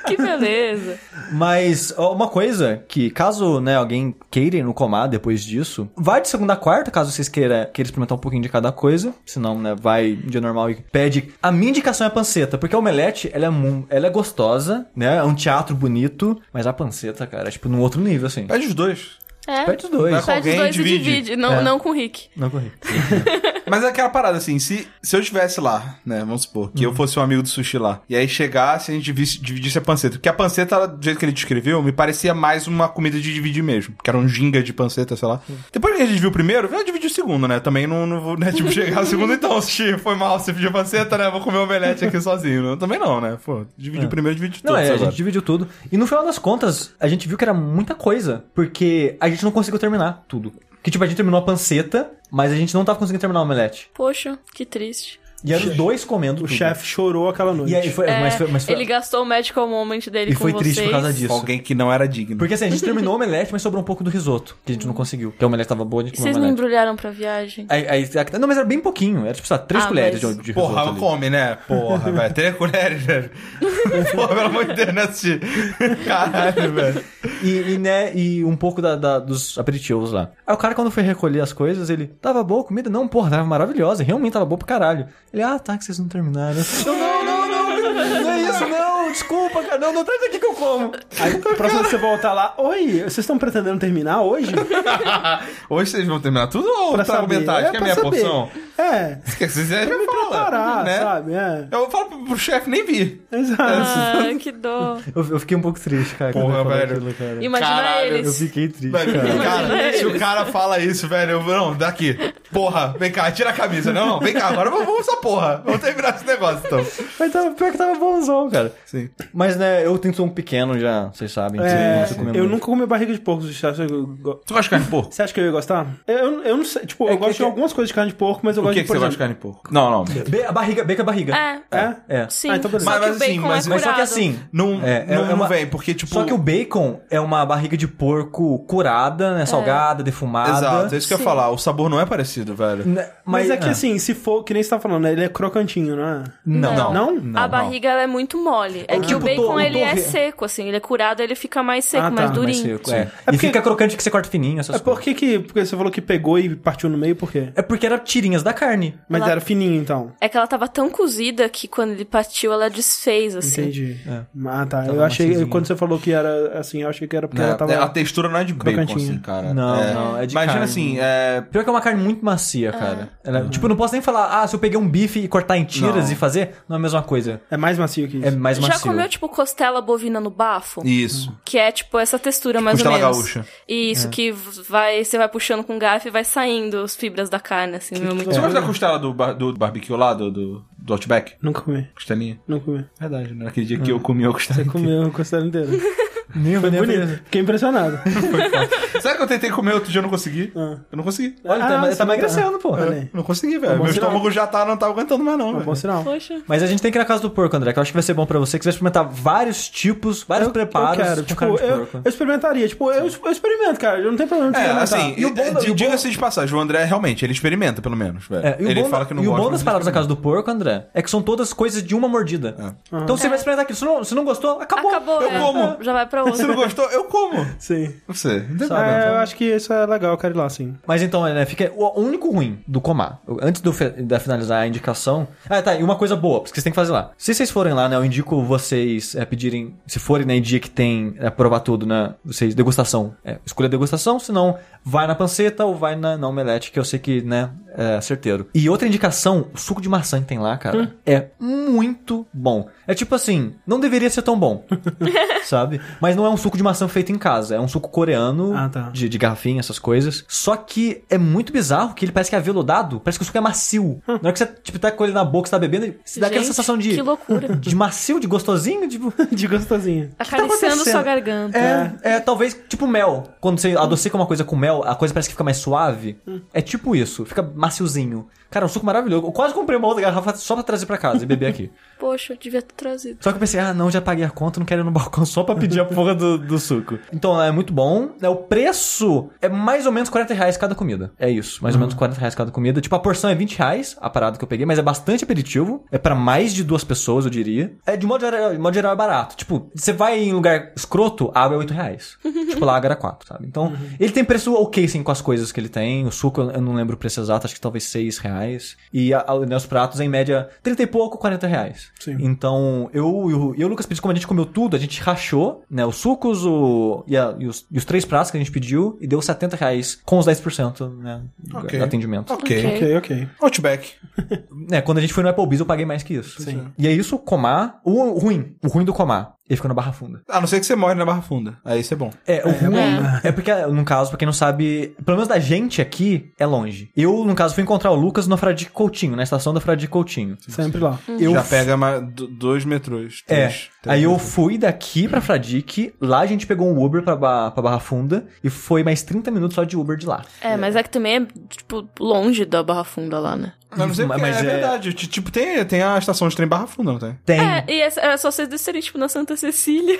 Que beleza. Mas ó, uma coisa que, caso né, alguém queira ir no comar depois disso, vai de segunda a quarta, caso vocês queiram, queiram experimentar um pouquinho de cada coisa. Senão, né, vai dia normal e pede. A minha indicação é a panceta, porque a omelete, ela é, ela é gostosa, né? É um teatro bonito, mas a panceta, cara, é tipo num outro nível, assim. Pede os dois. É. Pede os dois. Vai com Pede os alguém, dois divide. e divide. Não, É. não com o Rick. Não corri. Mas é aquela parada assim, se, se eu estivesse lá, né, vamos supor, que eu fosse um amigo do sushi lá, e aí chegasse e a gente divisse- dividisse a panceta. Porque a panceta, do jeito que ele descreveu, me parecia mais uma comida de dividir mesmo. Que era um ginga de panceta, sei lá. Depois que a gente viu o primeiro, eu dividi o segundo, né? Também não, não vou, né, tipo, chegar o segundo, então, sushi, foi mal, você pediu panceta, né? Vou comer omelete aqui sozinho. Não, também não, né? Pô, dividi o primeiro, dividi tudo. Não, é, a gente dividiu tudo. E no final das contas, a gente viu que era muita coisa. Porque a gente não conseguiu terminar tudo. Que tipo, a gente terminou a panceta, mas a gente não tava conseguindo terminar o omelete. Poxa, que triste. E eram os dois comendo O tudo. chefe chorou aquela noite. E aí foi, É, mas foi, mas foi- Ele gastou o medical moment dele e com foi vocês. triste por causa disso. Alguém que não era digno. Porque assim, a gente terminou o omelete, mas sobrou um pouco do risoto, que a gente não conseguiu. Porque o omelete tava boa, a gente comeu Vocês não embrulharam pra viagem? Aí, aí, não, mas era bem pouquinho. Era tipo, lá, três Ah, colheres mas- de, de risoto Porra, come, né? Porra, velho. Três colheres, velho. Porra, pelo amor de Deus, não assisti. Caralho, velho. E, e, né, e um pouco da, da- dos aperitivos lá. Aí o cara, quando foi recolher as coisas, ele, tava boa a comida? Não, porra, tava maravilhosa. Realmente tava boa pra caralho. Ele, ah, tá, que vocês não terminaram. Eu, não, não, não, não é isso, não. Desculpa, cara. Não, não traz aqui que eu como. Aí, próximo você voltar lá, oi, vocês estão pretendendo terminar hoje? Hoje vocês vão terminar tudo ou Pra saber. metade? É que é a pra minha saber. porção? É, Se vocês quiserem, pra me me fala, preparar, né? sabe? É. Eu falo pro, pro chefe, nem vi. Exato. Ah, que dó. Eu, eu fiquei um pouco triste, cara. Porra, velho. aquilo, cara. Imagina Caralho, Eu eles. fiquei triste, Velho, cara. cara, se o cara fala isso, velho, eu não, daqui. Porra, vem cá, tira a camisa. Não, não, vem cá, agora vamos vamos essa porra. Vamos terminar esse negócio, então. Mas tava, pior que tava bonzão, cara. Sim. Mas, né, eu tenho um pequeno já, vocês sabem. É, não sei comer eu muito. nunca comi barriga de porco. Você acha que eu, go- Tu gosta de carne de porco? você acha que eu ia gostar? Eu, eu não sei. Tipo, eu que- gosto que- de algumas coisas de carne de porco, mas eu O gosto que, de, que por você gosta de carne de porco? Não, não. Be- a barriga, bacon é barriga. É, É? É. sim. Ah, então Mas, que o assim, mas- é Mas só que assim, Não, É, é- não, é não vem, porque, tipo... Só que o bacon é uma barriga de porco curada, né? Salgada, defumada. Exato, é isso que eu ia Sim. falar. O sabor não é parecido, velho. Né, Mas, é que assim, se for, que nem você tá falando, né? Ele é crocantinho, não é? Não. Não. A barriga ela é muito mole. É que tipo o bacon o ele é torre- seco, assim. Ele é curado, ele fica mais seco, Ah, tá, mais mais Mais durinho. seco, é. É E porque- fica crocante que você corta fininho, essas É por coisas. que que... Porque você falou que pegou e partiu no meio, por quê? É porque era tirinhas da carne. Mas Ela- era fininho, então. É que ela tava tão cozida que quando ele partiu, ela desfez, assim. Entendi. É. Ah, tá. Tava eu achei... maciozinho. Quando você falou que era assim, eu achei que era porque É, ela tava... A textura não é de bacon, assim, cara. Não, é, não, é de Imagina carne. assim, é... Pior que é uma carne muito macia, cara. Ela- Tipo, eu não posso nem falar, ah, se eu peguei um bife e cortar em tiras Não. e fazer, não é a mesma coisa. É mais macio que isso. É mais macio. Já comeu, tipo, costela bovina no bafo? Isso. Que é, tipo, essa textura mais Costela ou menos. gaúcha. Isso, que vai, você vai puxando com garfo e vai saindo as fibras da carne, assim. meu, muito Você É. gosta da costela do, bar- do barbecue lá, do, do, do Outback? Nunca comi. Costelinha? Nunca comi. Verdade, né? Naquele dia que eu comi a costela. Você comeu a costela inteira. Nem Foi nem bonito. Fiquei impressionado. Sabe que eu tentei comer outro dia e eu não consegui? Ah. Eu não consegui. Olha, Ah, tá, você tá não emagrecendo, pô. Olha aí. Eu não consegui, velho. bom Meu sinal. estômago já tá, não tá aguentando mais, não, É um bom sinal. Poxa. Mas a gente tem que ir na casa do porco, André, que eu acho que vai ser bom pra você, que você vai experimentar vários tipos, vários Eu, eu preparos quero, tipo, carne de eu, porco. eu experimentaria. Tipo, eu, eu experimento, cara. Eu não tenho problema de É, experimentar. assim, E o bom e o bom- diga-se de passagem, o André realmente, ele experimenta, pelo menos, velho. É, ele fala que não e o gosta. bom das palavras da casa do porco, André, é que são todas coisas de uma mordida. Então você vai experimentar aquilo. Se não, se não gostou, acabou. Acabou, Eu é. como. Já vai pra Se não outra. gostou, eu como. Sim. Você. Sabe, É, eu acho que isso é legal, eu quero ir lá, sim. Mas então, né, fica o único ruim do Comar. Antes do da finalizar a indicação. Ah, tá, e uma coisa boa, porque vocês têm que fazer lá. Se vocês forem lá, né, eu indico vocês é, pedirem, se forem né, em dia que tem é, provar tudo, né, vocês, degustação. É, escolha degustação, senão vai na panceta ou vai na, na omelete, que eu sei que, né, é certeiro. E outra indicação, o suco de maçã que tem lá, cara, é muito bom. É tipo assim, não deveria ser tão bom, sabe? Mas não é um suco de maçã feito em casa, é um suco coreano Ah, tá. de, de garrafinha, essas coisas. Só que é muito bizarro que ele parece que é aveludado, parece que o suco é macio. Na hora que você, tipo, tá com ele na boca, você tá bebendo, você dá aquela sensação de... Que loucura. De macio, de gostosinho, tipo... De gostosinho. Acariciando acontecendo? sua garganta. É, é, talvez tipo mel. Quando você adocica uma coisa com mel, a coisa parece que fica mais suave. É tipo isso, fica maciozinho. Cara, é um suco maravilhoso. Eu quase comprei uma outra garrafa só pra trazer pra casa e beber aqui. Poxa, eu devia ter trazido. Só que eu pensei, ah, não, já paguei a conta, não quero ir no balcão só pra pedir a porra do, do suco. Então, é muito bom. É, o preço é mais ou menos 40 reais cada comida. É isso, mais ou menos 40 reais cada comida. Tipo, a porção é 20 reais, a parada que eu peguei, mas é bastante aperitivo. É pra mais de duas pessoas, eu diria. É, de modo geral, de modo geral é barato. Tipo, você vai em lugar escroto, a água é 8 reais. tipo, lá a água era 4, sabe? Então, ele tem preço ok, sim, com as coisas que ele tem. O suco, eu não lembro o preço exato, acho que talvez 6 reais. E a, a, né, os pratos, em média, 30 e pouco, 40 reais. Sim. Então, eu e o Lucas pedimos, como a gente comeu tudo, a gente rachou, né? Os sucos o, e, a- e os, e os três pratos que a gente pediu e deu 70 reais com os 10%, né? Ok. Do atendimento. Ok. Ok, ok. Outback. É, quando a gente foi no Applebee's eu paguei mais que isso. Sim. E é isso, o Comar. O, ruim, o ruim do Comar, ele fica na Barra Funda. A não ser que você morre na Barra Funda. Aí isso é bom. É, o ruim é. porque, no caso, pra quem não sabe, pelo menos da gente aqui, é longe. Eu, no caso, fui encontrar o Lucas no Fradique Coutinho, na estação da Fradique Coutinho. Sempre lá. Eu Já pega mais do- dois metrôs. É. três- três Aí eu metrôs. fui daqui pra Fradique, lá a gente pegou um Uber pra, ba pra Barra Funda e foi mais 30 minutos só de Uber de lá. É, mas é que também é, tipo, longe da Barra Funda lá, né? Eu não sei Mas porque é, é- verdade. Tipo, tem, tem a estação de trem Barra Funda, não tem? Tem. É, e é, é só vocês descerem, tipo, na Santa Cecília.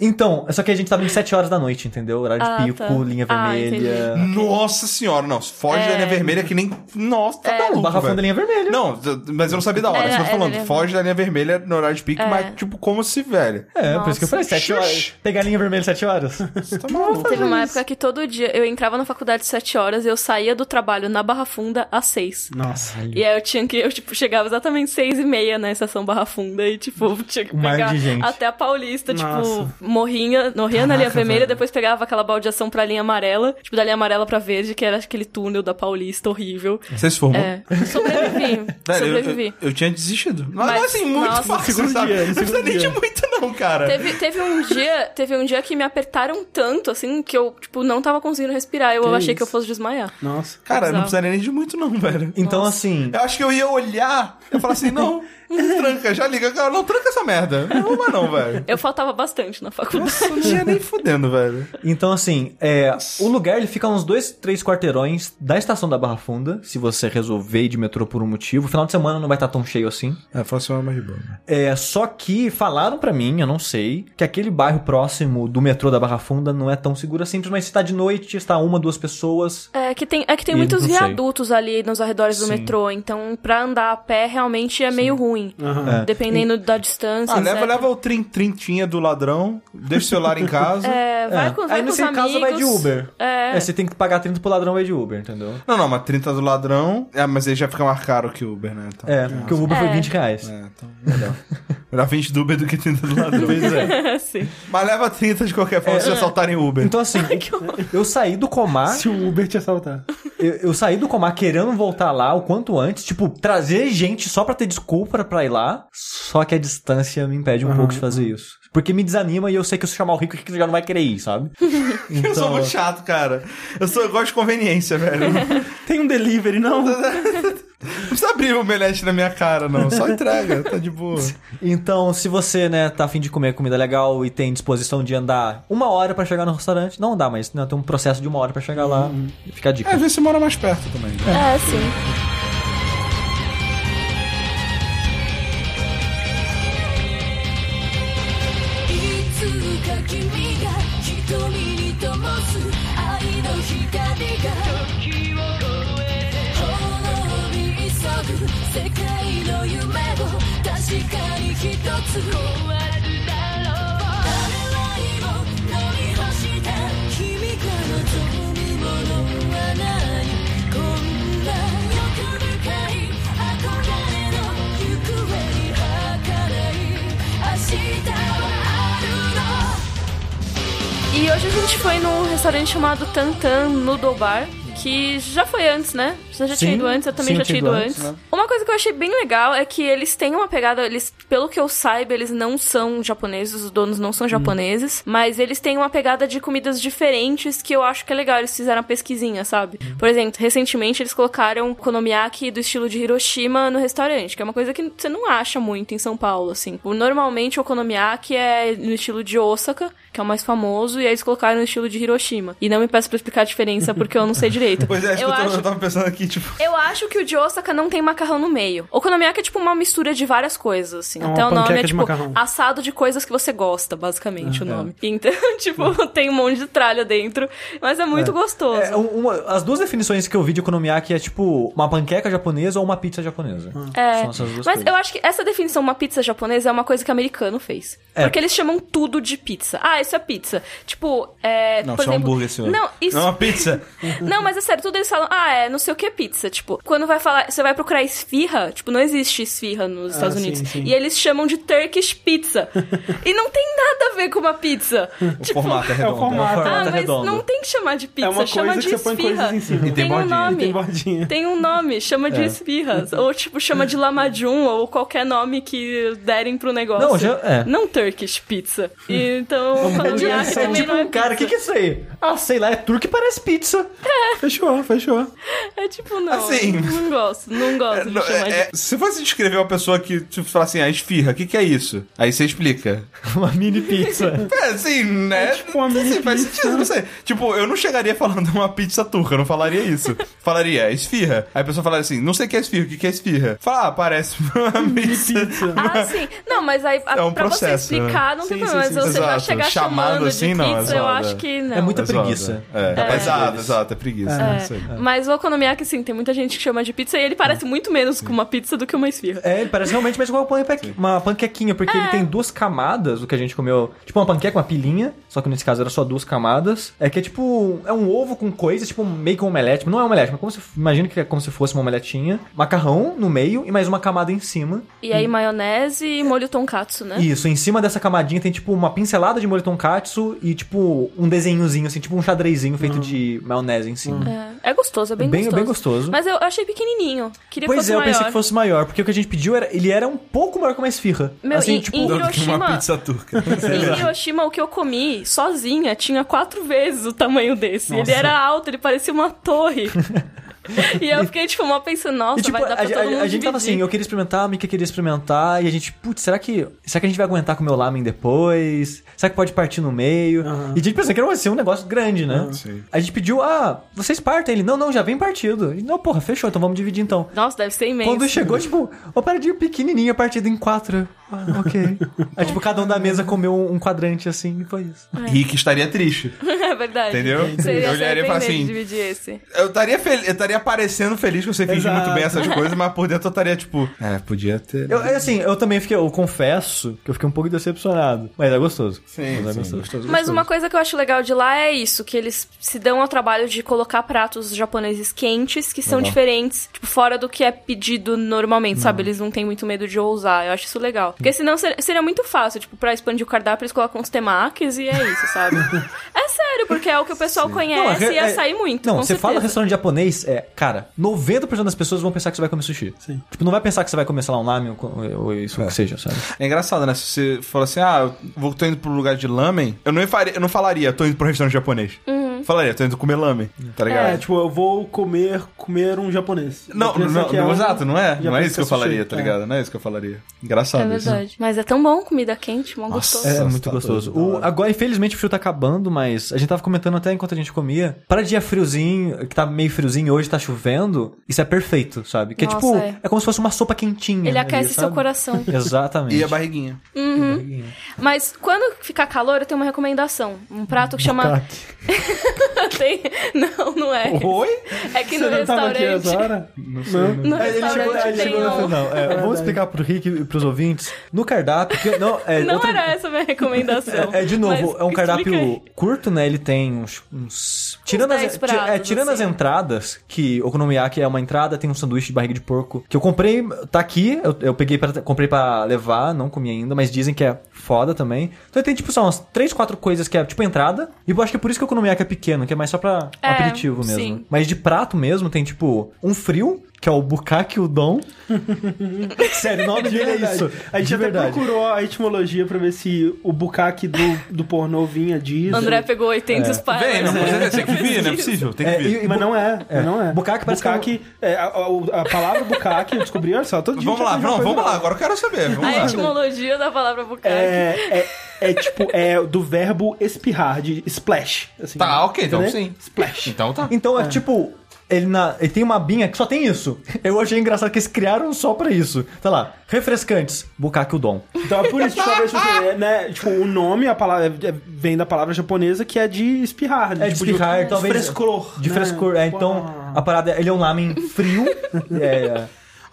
Então, só que a gente tava em 7 horas da noite, entendeu? Horário de Ah, pico, tá. linha Ah, vermelha. Nossa senhora, não. Foge É. da linha vermelha que nem. Nossa, tá maluco. Barra velho. Funda, linha vermelha. Não, mas eu não sabia da hora. É, Você tá é falando, da linha foge da linha vermelha no horário de pico, É. mas tipo, como se, velho. É, por isso que eu falei, 7 horas. Pegar a linha vermelha 7 horas. Você tá maluco. Teve uma época que todo dia eu entrava na faculdade às 7 horas e eu saía do trabalho na Barra Funda às 6. Nossa. E aí eu tinha que, eu, tipo, chegava exatamente 6 e meia na estação Barra Funda e, tipo, tinha que pegar de gente. até a Paulista, Nossa. tipo, morrinha, morria na linha vermelha, velho. depois pegava aquela baldeação pra linha amarela, tipo, da linha amarela pra verde, que era aquele túnel da Paulista horrível. Você se formou? É, sobrevivi, Velho, eu, sobrevivi. eu, eu tinha desistido. Mas, Mas, assim, muito nossa, fácil, segundo sabe? dia, no não precisa nem de muito, não, cara. Teve, teve um dia, teve um dia que me apertaram tanto, assim, que eu, tipo, não tava conseguindo respirar. Eu Que achei isso? que eu fosse desmaiar. Nossa. Cara, não Bizarro. precisaria nem de muito, não, velho. Então, assim. Eu acho que eu ia olhar e falar assim, não, tranca, já liga, cara, não tranca essa merda. Não arruma não, velho. Eu faltava bastante na faculdade. Nossa, não tinha nem fudendo, velho. Então, assim, é, o lugar ele fica uns dois, três quarteirões da estação da Barra Funda, se você resolver ir de metrô por um motivo. Final de semana não vai estar tão cheio assim. É, funciona mais de boa. né? É, só que falaram pra mim, eu não sei, que aquele bairro próximo do metrô da Barra Funda não é tão seguro assim, mas se tá de noite, está uma, duas pessoas. É que tem, é que tem E muitos não sei. viadutos ali nos arredores do Sim. metrô, então pra andar a pé realmente é meio ruim. Aham. É. Dependendo da distância. Ah, leva, etc. leva o trin, trintinha do ladrão, deixa o celular em casa. É, vai É. com, vai Aí com nesse amigos. caso vai de Uber. É. É, você tem que pagar 30 pro ladrão, vai de Uber, entendeu? Não, não, mas 30 do ladrão. É, mas aí já fica mais caro que o Uber, né? Então, É, porque o Uber foi É. 20 reais. É, então, melhor. melhor 20 do Uber do que 30 do ladrão. Pois é. Sim. Mas leva 30 de qualquer forma se assaltarem Uber. Então, assim, eu saí do Comar, Se o Uber te assaltar. eu, eu saí do Comar querendo voltar lá o quanto antes, tipo, trazer gente só pra ter desculpa pra ir lá, só que a distância me impede um Aham, pouco de fazer isso. Porque me desanima e eu sei que se eu chamar o rico, o rico já não vai querer ir, sabe? Então, Eu sou muito chato, cara. Eu, sou, eu gosto de conveniência, velho. Tem um delivery, não? precisa abrir o omelete na minha cara, não. Só entrega, tá de boa. Então, se você, né, tá afim de comer comida legal e tem disposição de andar uma hora pra chegar no restaurante, não dá, mas né, tem um processo de uma hora pra chegar lá. Fica a dica. É, às vezes você mora mais perto também. né? É, sim. E hoje a gente foi num restaurante chamado Tantan Noodle Bar, que já foi antes, né? Você já tinha ido antes, eu também sim, já tinha ido antes. antes, Uma coisa que eu achei bem legal é que eles têm uma pegada, eles, pelo que eu saiba, eles não são japoneses, os donos não Hum. são japoneses, mas eles têm uma pegada de comidas diferentes que eu acho que é legal, eles fizeram uma pesquisinha, sabe? Hum. Por exemplo, recentemente eles colocaram konomiyaki do estilo de Hiroshima no restaurante, que é uma coisa que você não acha muito em São Paulo, assim. Normalmente o okonomiyaki é no estilo de Osaka, que é o mais famoso, e aí eles colocaram no estilo de Hiroshima. E não me peço pra explicar a diferença, porque eu não sei direito. Pois é, acho eu que eu, tô- acho... eu tava pensando aqui, tipo. Eu acho que o de Osaka não tem macarrão no meio. O Okonomiyaki é tipo uma mistura de várias coisas, assim. É uma Até o nome é de tipo macarrão. assado de coisas que você gosta, basicamente, o nome. Então, tipo, tem um monte de tralha dentro, mas é muito gostoso. É, um- uma- as duas definições que eu vi de okonomiyaki é tipo uma panqueca japonesa ou uma pizza japonesa. É, São essas duas mas coisas. eu acho que essa definição, uma pizza japonesa, é uma coisa que americano fez. É. Porque eles chamam tudo de pizza. Ah, isso é pizza. Tipo, é. Não, por isso é um exemplo, hambúrguer, senhor. Não, isso. É uma pizza. Não, mas é sério, tudo eles falam, ah, é não sei o que pizza. Tipo, quando vai falar, você vai procurar esfirra, tipo, não existe esfirra nos Estados sim, Unidos. sim. E eles chamam de Turkish pizza. e não tem nada a ver com uma pizza. O tipo, formato é redondo. formato. É um ah, formato mas redondo. não tem que chamar de pizza, É uma chama de esfirra. E tem um bordinha. nome. Tem bordinha. Tem um nome, chama É. de esfirras. ou tipo, chama de lamajun, ou qualquer nome que derem pro negócio. Não, já- é. Não Turkish pizza. E, então, okonomiyaki também tipo, não é cara, o que, que é isso aí? Ah, sei lá, é turco e parece pizza. Fechou, fechou. É tipo, não. Assim- Não gosto, não gosto Não, de chamar é- de é- se fosse descrever uma pessoa que, tipo, falar assim, a esfirra, o que, que é isso? Aí você explica. Uma mini pizza. É, assim, né? tipo uma Assim, mini faz pizza. sentido, não sei. Tipo, eu não chegaria falando uma pizza turca, eu não falaria isso. falaria, esfirra. Aí a pessoa falaria assim, não sei o que é esfirra, o que, que é esfirra? Fala, ah, parece uma pizza. Pizza. Ah, sim. Não, mas aí a- É um pra processo, você explicar, né? não tem problema. mas sim. você já Exato. chegar Chamado chamando assim, de não, é pizza, eu zoada. acho que não. É muita É preguiça. É, É. exato, exato, é preguiça. É. Mas o okonomiyaki, sim, tem muita gente que chama de pizza e ele parece muito menos com uma pizza do que uma esfirra. É, ele parece realmente mais igual uma, panque- uma panquequinha, porque É. ele tem duas camadas, o que a gente comeu. Tipo uma panqueca, uma pilinha, só que nesse caso era só duas camadas. É que é tipo. É um ovo com coisas, tipo meio que um omelete. Não é um omelete, mas como se, imagina que é como se fosse uma omeletinha. Macarrão no meio e mais uma camada em cima. E aí, maionese e molho tonkatsu, né? Isso, em cima dessa camadinha tem tipo uma pincelada de molho tonkatsu e tipo um desenhozinho, assim, tipo um xadrezinho feito de maionese em cima. É, é gostoso, é bem, Bem- gostoso. bem gostoso. Mas eu achei pequenininho. Queria que Pois fosse é, eu maior. pensei que fosse maior, porque o que a gente pediu era. Ele era um pouco maior que uma esfirra. Meu, assim, em- tipo. em- que uma Hiroshima- pizza turca. Em Hiroshima, o que eu comi sozinha tinha quatro vezes o tamanho desse. Ele era alto, ele parecia uma torre. e eu fiquei, tipo, mal pensando, nossa, E, tipo, vai dar pra a, todo a- mundo a gente tava dividir. assim, eu queria experimentar, a Mika queria experimentar, e a gente, putz, será que. Será que a gente vai aguentar comer o lamen depois? Será que pode partir no meio? E a gente pensou que era ser um negócio grande, né? Sim. A gente pediu, ah, vocês partem? Ele, não, não, já vem partido. E, não, porra, fechou, então vamos dividir então. Nossa, deve ser imenso. Quando chegou, tipo, uma paradinha pequenininha partida em quatro. Ah, ok. Aí, tipo, cada um da mesa comeu um quadrante assim e foi isso. Rick estaria triste. é verdade. Entendeu? Seria Eu olharia e falaria assim... dividir esse. Eu estaria fel... eu estaria parecendo feliz que você finge Exato. muito bem essas coisas, mas por dentro eu estaria tipo, é, podia ter. Eu, é assim, eu também fiquei, eu confesso que eu fiquei um pouco decepcionado. Mas é gostoso. Sim, Mas é sim, gostoso. gostoso. Mas uma coisa que eu acho legal de lá é isso, que eles se dão ao trabalho de colocar pratos japoneses quentes, que são Legal. diferentes, tipo, fora do que é pedido normalmente, sabe? Eles não têm muito medo de ousar, eu acho isso legal. Porque senão ser- seria muito fácil, tipo, pra expandir o cardápio, eles colocam uns temakis e é isso, sabe? é sério, porque é o que o pessoal conhece Não, e ia é- sair muito, Não, com você certeza. fala restaurante japonês, é, cara, 90% das pessoas vão pensar que você vai comer sushi. Sim. Tipo, não vai pensar que você vai comer, sei lá, um lamen ou, ou isso É. que seja, sabe? É engraçado, né? Se você for assim, ah, eu vou, tô indo pro lugar de lamen, eu não, faria, eu não falaria, tô indo pro restaurante japonês. Falaria, tô indo comer lame, tá ligado? É, tipo, eu vou comer, comer um japonês. Não, não, que é não, um exato, não é? Não é isso que eu falaria, tá É. ligado? Não é isso que eu falaria. Engraçado É isso. verdade. Mas é tão bom comida quente, mó gostoso. É, Nossa, muito tá gostoso. O, agora, infelizmente, o frio tá acabando, mas a gente tava comentando até enquanto a gente comia. Para dia friozinho, que tá meio friozinho e hoje tá chovendo, isso é perfeito, sabe? Que Nossa, é tipo, é. é. como se fosse uma sopa quentinha. Ele ali, aquece seu coração. Exatamente. E a barriguinha. Mas quando ficar calor, eu tenho uma recomendação. Um prato que chama. Tem... Não, não é. Oi? É que Você no não tava aqui restaurante. essa hora? Não. No É, ele chegou, restaurante ele tem chegou no um- final. É, vamos explicar pro Rick e pros ouvintes. No cardápio. que- não, é, Não outra- era essa a minha recomendação. É, é, de novo, é um cardápio curto, né? Ele tem uns. uns- tirando as, 10 ti- pratos, é, tirando as assim. entradas, que o Okonomiyaki é uma entrada, tem um sanduíche de barriga de porco. Que eu comprei, tá aqui, eu, eu peguei para comprei pra levar, não comi ainda, mas dizem que é foda também. Então tem, tipo, só umas 3, 4 coisas que é tipo entrada. E eu acho que é por isso que o Okonomiyaki é pequeno, que é mais só pra É, aperitivo mesmo. sim. Mas de prato mesmo, tem, tipo, um frio. Que é o Bukaki Udon. Sério, o nome De dele é isso. A gente de até verdade. procurou a etimologia pra ver se o bucaque do, do pornô vinha disso. André pegou 80 É. Vem, não, né? tem que vir, não é possível. Tem que É, vir. e- Mas não é, mas não é. Bukkake parece que é, a, a- a palavra bucaque, eu descobri, olha só, todo dia Vamos lá, não, vamos lá, agora eu quero saber. Vamos A lá. etimologia da palavra bucaque. É, é, é tipo, é do verbo espirrar, de splash. Assim, Tá, ok, então entendeu? sim. Splash. Então tá. Então é, tipo. Ele, na, ele tem uma binha que só tem isso. Eu achei engraçado que eles criaram só pra isso. Tá lá, refrescantes, Bukake Udon. Então é por isso, tipo, talvez, é, né, tipo, o nome, a palavra, é- vem da palavra japonesa que é de espirrar. É de tipo, espirrar, talvez. frescor. De né? frescor. É, então, a parada, ele é um lamen frio. é,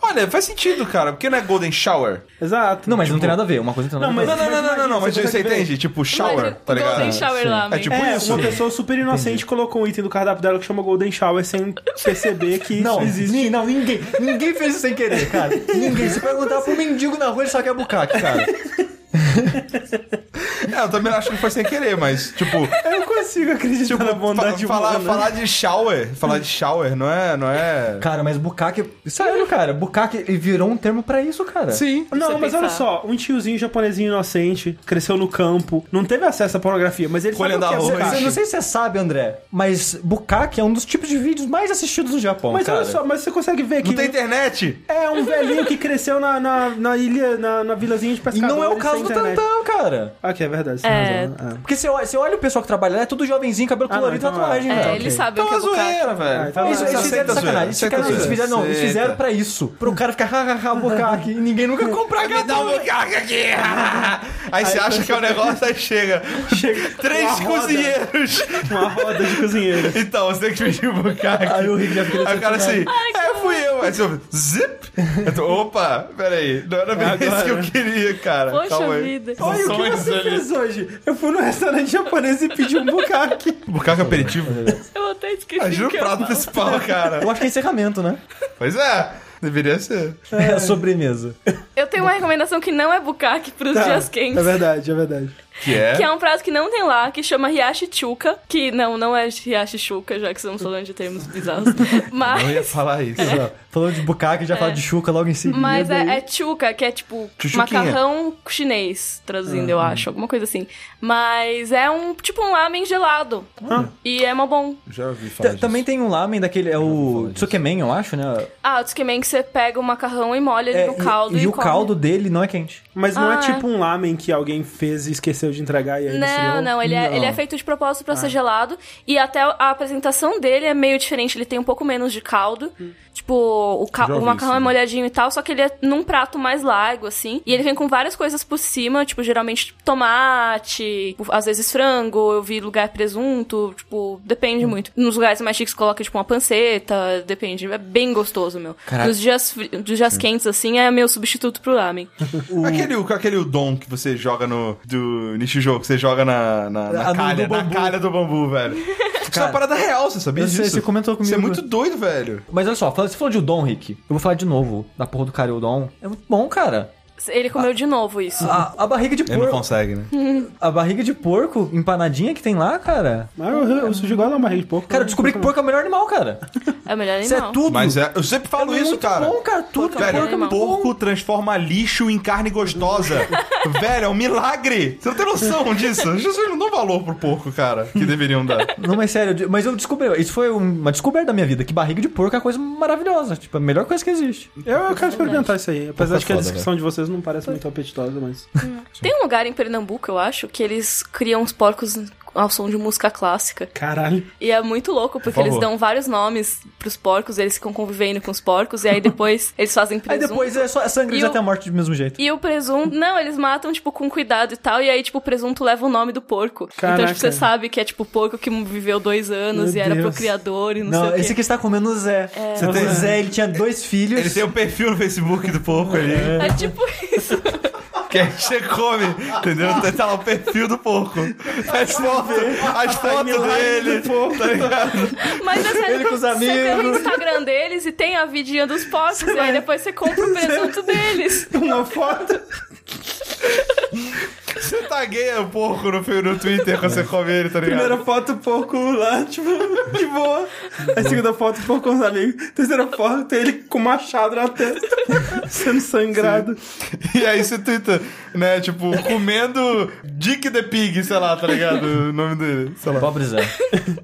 Olha, faz sentido, cara, porque não é Golden Shower. Tipo, Não, Exato. mas não Tipo, tem nada a ver. Uma coisa não tem Não, nada a mas- ver. Não, não, não, não, não, mas você entende? Tipo, shower, Imagina, tá ligado? Golden Shower Sim. Lamen. É tipo É, isso. uma pessoa super inocente colocou um item do cardápio dela que chama Golden Shower sem perceber que Não, isso existe. não, ninguém. Ninguém fez isso sem querer, cara. Ninguém. Se perguntar pro mendigo na rua, ele só quer Bukake, cara. É, eu também acho que foi sem querer, mas, tipo, Eu não consigo acreditar tipo na bondade fa- falar, humana. falar de shower, falar de shower não é, não é... Cara, mas Bukake. Sério, cara. Bukake ele virou um termo pra isso, cara. Sim. Não, Você mas pensar. olha só, um tiozinho japonesinho inocente, cresceu no campo, não teve acesso à pornografia, mas ele sabe o Colhendo que é bukkake. Não sei se você sabe, André, mas Bukake é um dos tipos de vídeos mais assistidos no Japão, Mas cara. olha só, mas você consegue ver que Não tem internet? é um velhinho que cresceu na, na, na ilha, na, na vilazinha de E pescadores. não é o caso do internet. Tantão, cara. Ah, que é verdade, você É. razão. É. Porque você olha, você olha o pessoal que trabalha lá, é tudo jovenzinho, cabelo Ah, colorido e então é. tatuagem, É, velho. eles sabem Então o que é é bucaque. zoeira, Ah, velho. então Eles, Não, eles fizeram sacanagem. Eles fizeram, eles zoeira. fizeram, não, eles fizeram pra isso. Pro cara ficar hahaha, Bukake. E ninguém nunca comprar Me dá um bucaque aqui! Aí você acha que é o negócio, aí chega. Chega Três cozinheiros! Uma roda de cozinheiro. Então, você tem que pedir o bucaque. Aí o Rick já fica Aí o cara assim, é, fui eu. Aí você, zip! Opa, peraí, não era bem isso que eu queria, cara. Poxa Calma vida. Olha, o que você ali. fez hoje? Eu fui no restaurante japonês e pedi um bukkake. Bucaque aperitivo? Eu até esqueci Ajuda o o eu prato principal, cara. Eu acho que é encerramento, né? Pois é, deveria ser. É a sobremesa. Eu tenho uma recomendação que não é bucaque pros Tá, dias quentes. É verdade, é verdade. Que é? Que é um prato que não tem lá, que chama Hiyashi Chuka. Que não, não é Hiyashi Chuka, já que estamos falando de termos bizarros. Mas... Eu ia falar isso. Falando de Bukake, já fala de Chuca logo em seguida. Mas é, é chuca, que é tipo macarrão chinês, traduzindo, eu acho, alguma coisa assim. Mas é um tipo um lamen gelado. E é mó bom. Já ouvi falar T- disso. Também tem um lamen daquele, é o. Tsukemen, eu acho, né? Ah, o tsukemen que você pega o macarrão e molha ele É, no caldo e, e, e o come. caldo dele não é quente. Mas não Ah, é é. tipo um lamen que alguém fez e esqueceu de entregar e aí Não, esfriou? não, ele é, Não. ele é feito de propósito pra ser gelado. E até a apresentação dele é meio diferente. Ele tem um pouco menos de caldo. Tipo, o, ca- o macarrão isso, é né? molhadinho e tal, só que ele é num prato mais largo, assim. E ele vem com várias coisas por cima, tipo, geralmente tomate, tipo, às vezes frango, eu vi lugar presunto, tipo, depende muito. Nos lugares mais chiques coloca, tipo, uma panceta, depende. É bem gostoso, meu. Nos dias, dos dias quentes, assim, é meu substituto pro ramen. Aquele, aquele udon que você joga no. Do Nishijo, que você joga na, na, na Ah, no- calha, do na bambu. calha do bambu, velho. Isso é uma parada real, você sabia sei, disso? você comentou Isso é comigo. muito doido, velho. Mas olha só, você falou de udon, Rick. Eu vou falar de novo da porra do cara udon. É muito bom, cara. Ele comeu de novo isso. A, a barriga de Ele não porco. consegue, né? A barriga de porco empanadinha que tem lá, cara. Mas eu, eu sujo igual uma barriga de porco. Cara, eu descobri que porco é o melhor animal, cara. É o melhor Isso é animal. tudo. Mas é, eu sempre falo É isso, muito cara. bom, cara. Tudo Porco é Velho, porco é muito bom. porco transforma lixo em carne gostosa. Velho, é um milagre. Você não tem noção disso? As pessoas não dão valor pro porco, cara, que deveriam dar. Não, mas sério, mas eu descobri. Isso foi uma descoberta da minha vida, que barriga de porco é uma coisa maravilhosa. Tipo, a melhor coisa que existe. Eu, eu quero experimentar isso aí. Apesar de que a descrição de vocês não parece muito apetitosa, mas. Tem um lugar em Pernambuco, eu acho, que eles criam os porcos ao som de música clássica. Caralho. E é muito louco, porque Por eles dão vários nomes pros porcos, eles ficam convivendo com os porcos, e aí depois eles fazem Aí presunto. depois é só sangue já o- até a morte do mesmo jeito. E o presunto, não, eles matam, tipo, com cuidado e tal, e aí, tipo, o presunto leva o nome do porco. Então, Caraca. tipo, você sabe que é, tipo, o porco que viveu dois anos Meu e era Deus. procriador e não, Não, sei o esse quê. que está comendo o Zé. Você tem- O Zé, ele tinha dois filhos. Ele tem um perfil no Facebook do porco ali. É tipo isso. Que aí você come, entendeu? Tá lá o perfil do porco. As fotos, as fotos dele. Tá ligado? Mas é sério, com os você vê amigos. no Instagram deles e tem a vidinha dos porcos, e aí depois você compra o presunto deles. Uma foto. Você tagueia o porco no, no Twitter quando você come ele, tá ligado? Primeira foto, porco lá, tipo, de boa. A segunda foto, porco com os amigos. Terceira foto, tem ele com machado na testa, sendo sangrado. E aí você twitta, né, tipo, comendo Dick the Pig, sei lá, tá ligado? O nome dele, sei lá. Pobre Zé.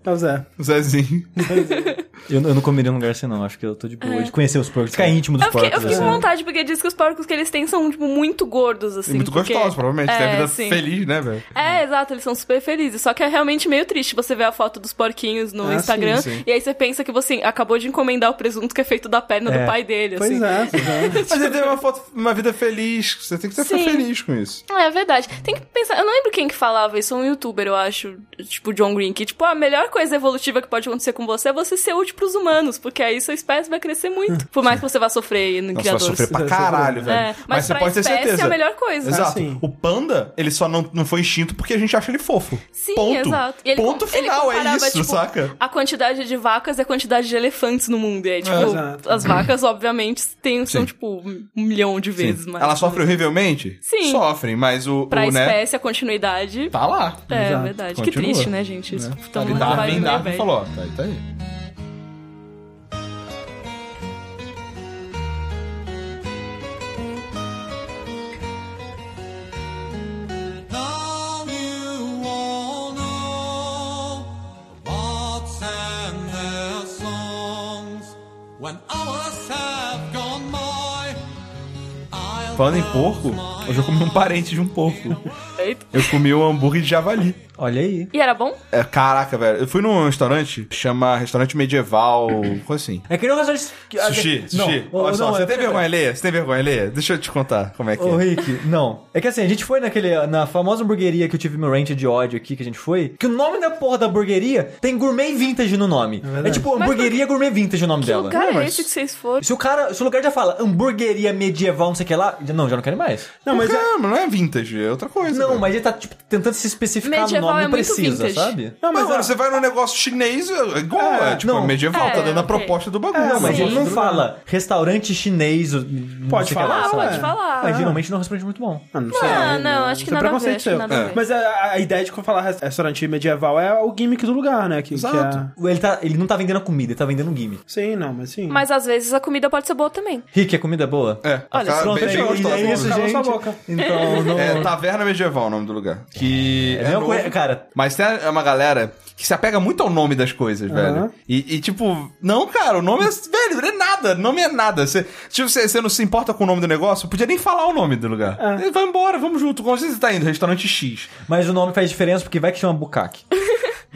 É o Zé. Zezinho. Eu, eu não comeria num lugar assim, não. Acho que eu tô de boa de conhecer os porcos. Ficar íntimo dos É. Eu fiquei, eu porcos. fiquei com assim. vontade, porque diz que os porcos que eles têm são, tipo, muito gordos, assim. E muito porque- gostoso, provavelmente. É, Tem a vida sim. feliz, né, velho? É, exato, eles são super felizes. Só que é realmente meio triste você ver a foto dos porquinhos no Ah, Instagram sim, sim. e aí você pensa que você acabou de encomendar o presunto que é feito da perna É. do pai dele, Pois assim. é, pois é. Mas ele teve uma, foto, uma vida feliz. Você tem que ser feliz com isso. É verdade. Tem que pensar. Eu não lembro quem que falava isso, um youtuber, eu acho, tipo John Green, que, tipo, a melhor coisa evolutiva que pode acontecer com você é você ser útil pros humanos, porque aí sua espécie vai crescer muito. Por mais que você vá sofrer no vai criador. sofrer pra Vai caralho, sofrer. velho. É, mas, você pra pode ter espécie certeza. é a melhor coisa. Exato. Sim. O panda, ele só não, não foi extinto porque a gente acha ele fofo. Sim, Ponto. exato. E ele Ponto com- ele final, é comparava, isso, tipo, saca? A quantidade de vacas e a quantidade de elefantes no mundo. E aí, tipo, exato. as vacas, obviamente, tem, são, Sim. tipo, um milhão de vezes mais. Ela sofre horrivelmente? Sim. Sofrem, mas o, Pra o né, espécie, a continuidade. tá lá. É, Exato. verdade. Que Continua. triste, né, gente? Isso tão E vai Darwin, meio Darwin velho. falou, ó, tá aí, tá aí. Falando em porco, hoje eu comi um parente de um porco. Eita. Eu comi um hambúrguer de javali. Olha aí. E era bom? É, caraca, velho. Eu fui num restaurante, chama restaurante medieval, coisa assim. É que nem um restaurante... Sushi, Não, sushi. ô, Olha só, não, você é- tem vergonha alheia? Você tem vergonha alheia? Deixa eu te contar como é que Ô, é. Rick, não. É que assim, a gente foi naquele, na famosa hamburgueria que eu tive meu rant de ódio aqui, que a gente foi, que o nome da porra da hamburgueria tem gourmet vintage no nome. É, verdade. tipo hamburgueria gourmet vintage o nome Que dela. lugar é, mas- esse que vocês foram? Se o cara, se o lugar já fala hamburgueria medieval, não sei o que lá, não, já não quero mais. Não, mas é, Não, não é vintage, é outra coisa. Não, mas ele tá, tipo, tentando se especificar Medieval no nome, é não precisa, vintage. sabe? Não, Mas, mano, é- você vai num negócio chinês, é igual, É, é, tipo, não. medieval, tá É, dando a proposta do bagulho. É, mas Sim. ele não fala restaurante chinês. não Pode o que falar, lá, pode falar. Mas geralmente não é um restaurante muito bom. Ah, não sei. Ah, não, acho que é nada a ver, preconceito acho que seu. nada a ver. Mas a, a ideia de falar res- restaurante medieval é o gimmick do lugar, né? Que, que Exato. é... Ele, tá, ele não tá vendendo a comida, ele tá vendendo um gimmick. Sim, não, mas sim. Mas às vezes a comida pode ser boa também. Rick, a comida é boa? É, Olha, tá Pronto, bem, é, é isso, Cala gente. sua boca. Então, não... É Taverna Medieval o nome do lugar. Que É é, novo, cara. Mas tem uma galera que se apega muito ao nome das coisas, velho. E, e, tipo, não, cara, o nome é. Velho, é nada. Nome é nada. Você, tipo, você, você não se importa com o nome do negócio, podia nem falar o nome do lugar. É. Vai embora, vamos junto. Como você tá indo? Restaurante X. Mas o nome faz diferença porque vai que chama Bukaki.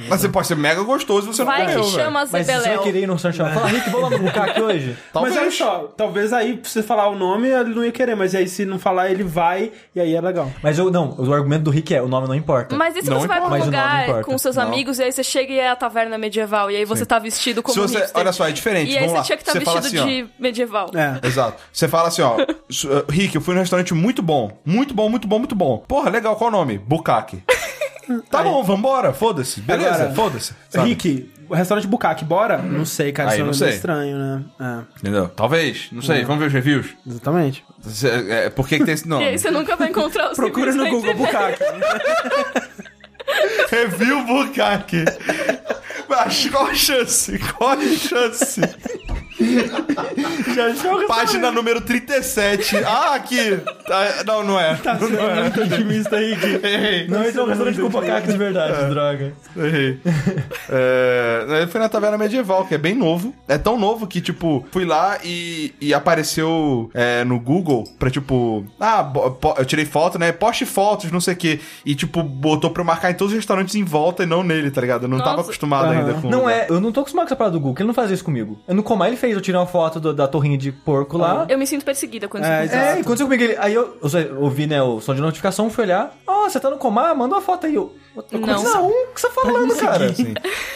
Mas você pode ser mega gostoso e você Vai não que comeu, velho. chama Mas se você vai querer ir no restaurante chamar, fala, Rick, vamos lá no Bukaki hoje? Talvez. Mas olha só, talvez aí, pra você falar o nome, ele não ia querer, mas aí se não falar, ele vai, e aí é legal. Mas eu, não, o argumento do Rick é, o nome não importa. Mas e se Não você vai pra um importa. Lugar importa. com seus Não. amigos e aí você chega e é a taverna medieval e aí você tá vestido como Se você, hipster. olha só, é diferente. E aí Vamos você lá. tinha que estar fala vestido assim, ó, de medieval. É. Exato. Você fala assim, ó, uh, Rick, eu fui num restaurante muito bom. Muito bom, muito bom, muito bom. Porra, legal, qual o nome? Bukaki. Tá bom, vambora, foda-se. Beleza, Agora, foda-se. sabe? Rick, restaurante Bukaki, bora? Não sei, cara, Aí, isso é não sei. nome estranho, né? É, Entendeu? Talvez, não sei, vamos ver os reviews. exatamente. Cê- É, por que, que tem esse E nome? aí você nunca vai encontrar os Procura no Google. Bukaki. Review Bukaki. Mas qual a chance? Qual a chance? Já joga Página número 37. Ah, aqui. Ah, Não, não é. Tá sendo muito otimista aí, Gui. Errei. Não, esse é um restaurante com bocaque de verdade, droga. Errei. É, foi na taverna medieval, que é bem novo. É tão novo que, tipo, fui lá e, e apareceu é, no Google pra, tipo, ah, eu tirei foto, né? Poste fotos, não sei o quê. E, tipo, botou pra eu marcar em todos os restaurantes em volta e não nele, tá ligado? Eu não tava Nossa. acostumado Aham. ainda com. Não é, eu não tô acostumado com essa parada do Google, que ele não faz isso comigo. Eu no Comar ele fez, eu tirei uma foto do- da torrinha de porco lá. Eu me sinto perseguida quando É, isso acontece. É, aconteceu comigo. Ele, aí eu, eu ouvi, né, o som de notificação, fui olhar. Ó, você tá no Comar? Manda uma foto aí. Eu, eu Não. Não, o que você tá falando, cara? Sim.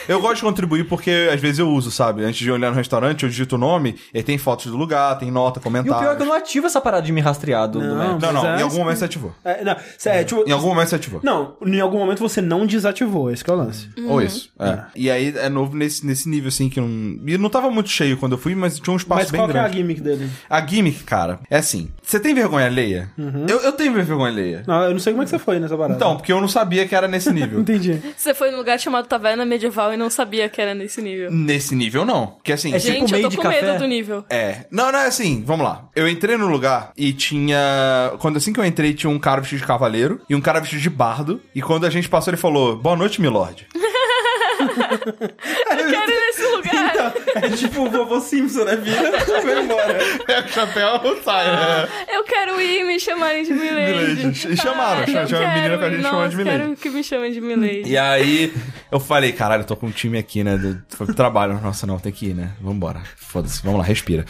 Eu gosto de contribuir porque às vezes eu uso, sabe? Antes de olhar no restaurante, eu digito o nome, e aí tem fotos do lugar, tem nota, E o comentário. pior é que eu não ativo essa parada de me rastrear do, do Não. Maps. Não, não, Mas é- em algum momento você ativou. É, não, sério, tipo, Em algum momento você ativou. Não, em algum momento você não desativou, esse que é o lance. Ou isso. É. E aí é novo nesse, nesse nível, assim, que não. E não tava muito cheio quando eu fui, mas tinha um espaço Mas bem qual que é a grande. gimmick dele? a gimmick, cara, é assim. Você tem vergonha alheia? Eu, eu tenho vergonha alheia. Não, eu não sei como é que você foi nessa parada. Então, porque eu não sabia que era nesse nível. Entendi. Você foi num lugar chamado Taverna Medieval e não sabia que era nesse nível. nesse nível, não. Porque assim. É tipo Gente, meio eu de tô com café? medo do nível. É. Não, não é assim. Vamos lá. Eu entrei no lugar e tinha. Quando assim que eu entrei, tinha um cara vestido de cavaleiro e um cara vestido de bardo. E quando a gente passou, ele falou: Boa noite, milord. Eu quero ir nesse lugar. É tipo o vovô Simpson, né? Vira e vai embora. É, o chapéu sai, né? Eu quero ir me chamarem de Milady. E chamaram, Ai, chamaram eu a menina com a gente chamando de Nossa, Milady. quero que me chamem de Milady. E aí, eu falei, caralho, eu tô com um time aqui, né? do- Foi pro trabalho. Nossa, não, tem que ir, né? Vambora. Foda-se, vamos lá, respira.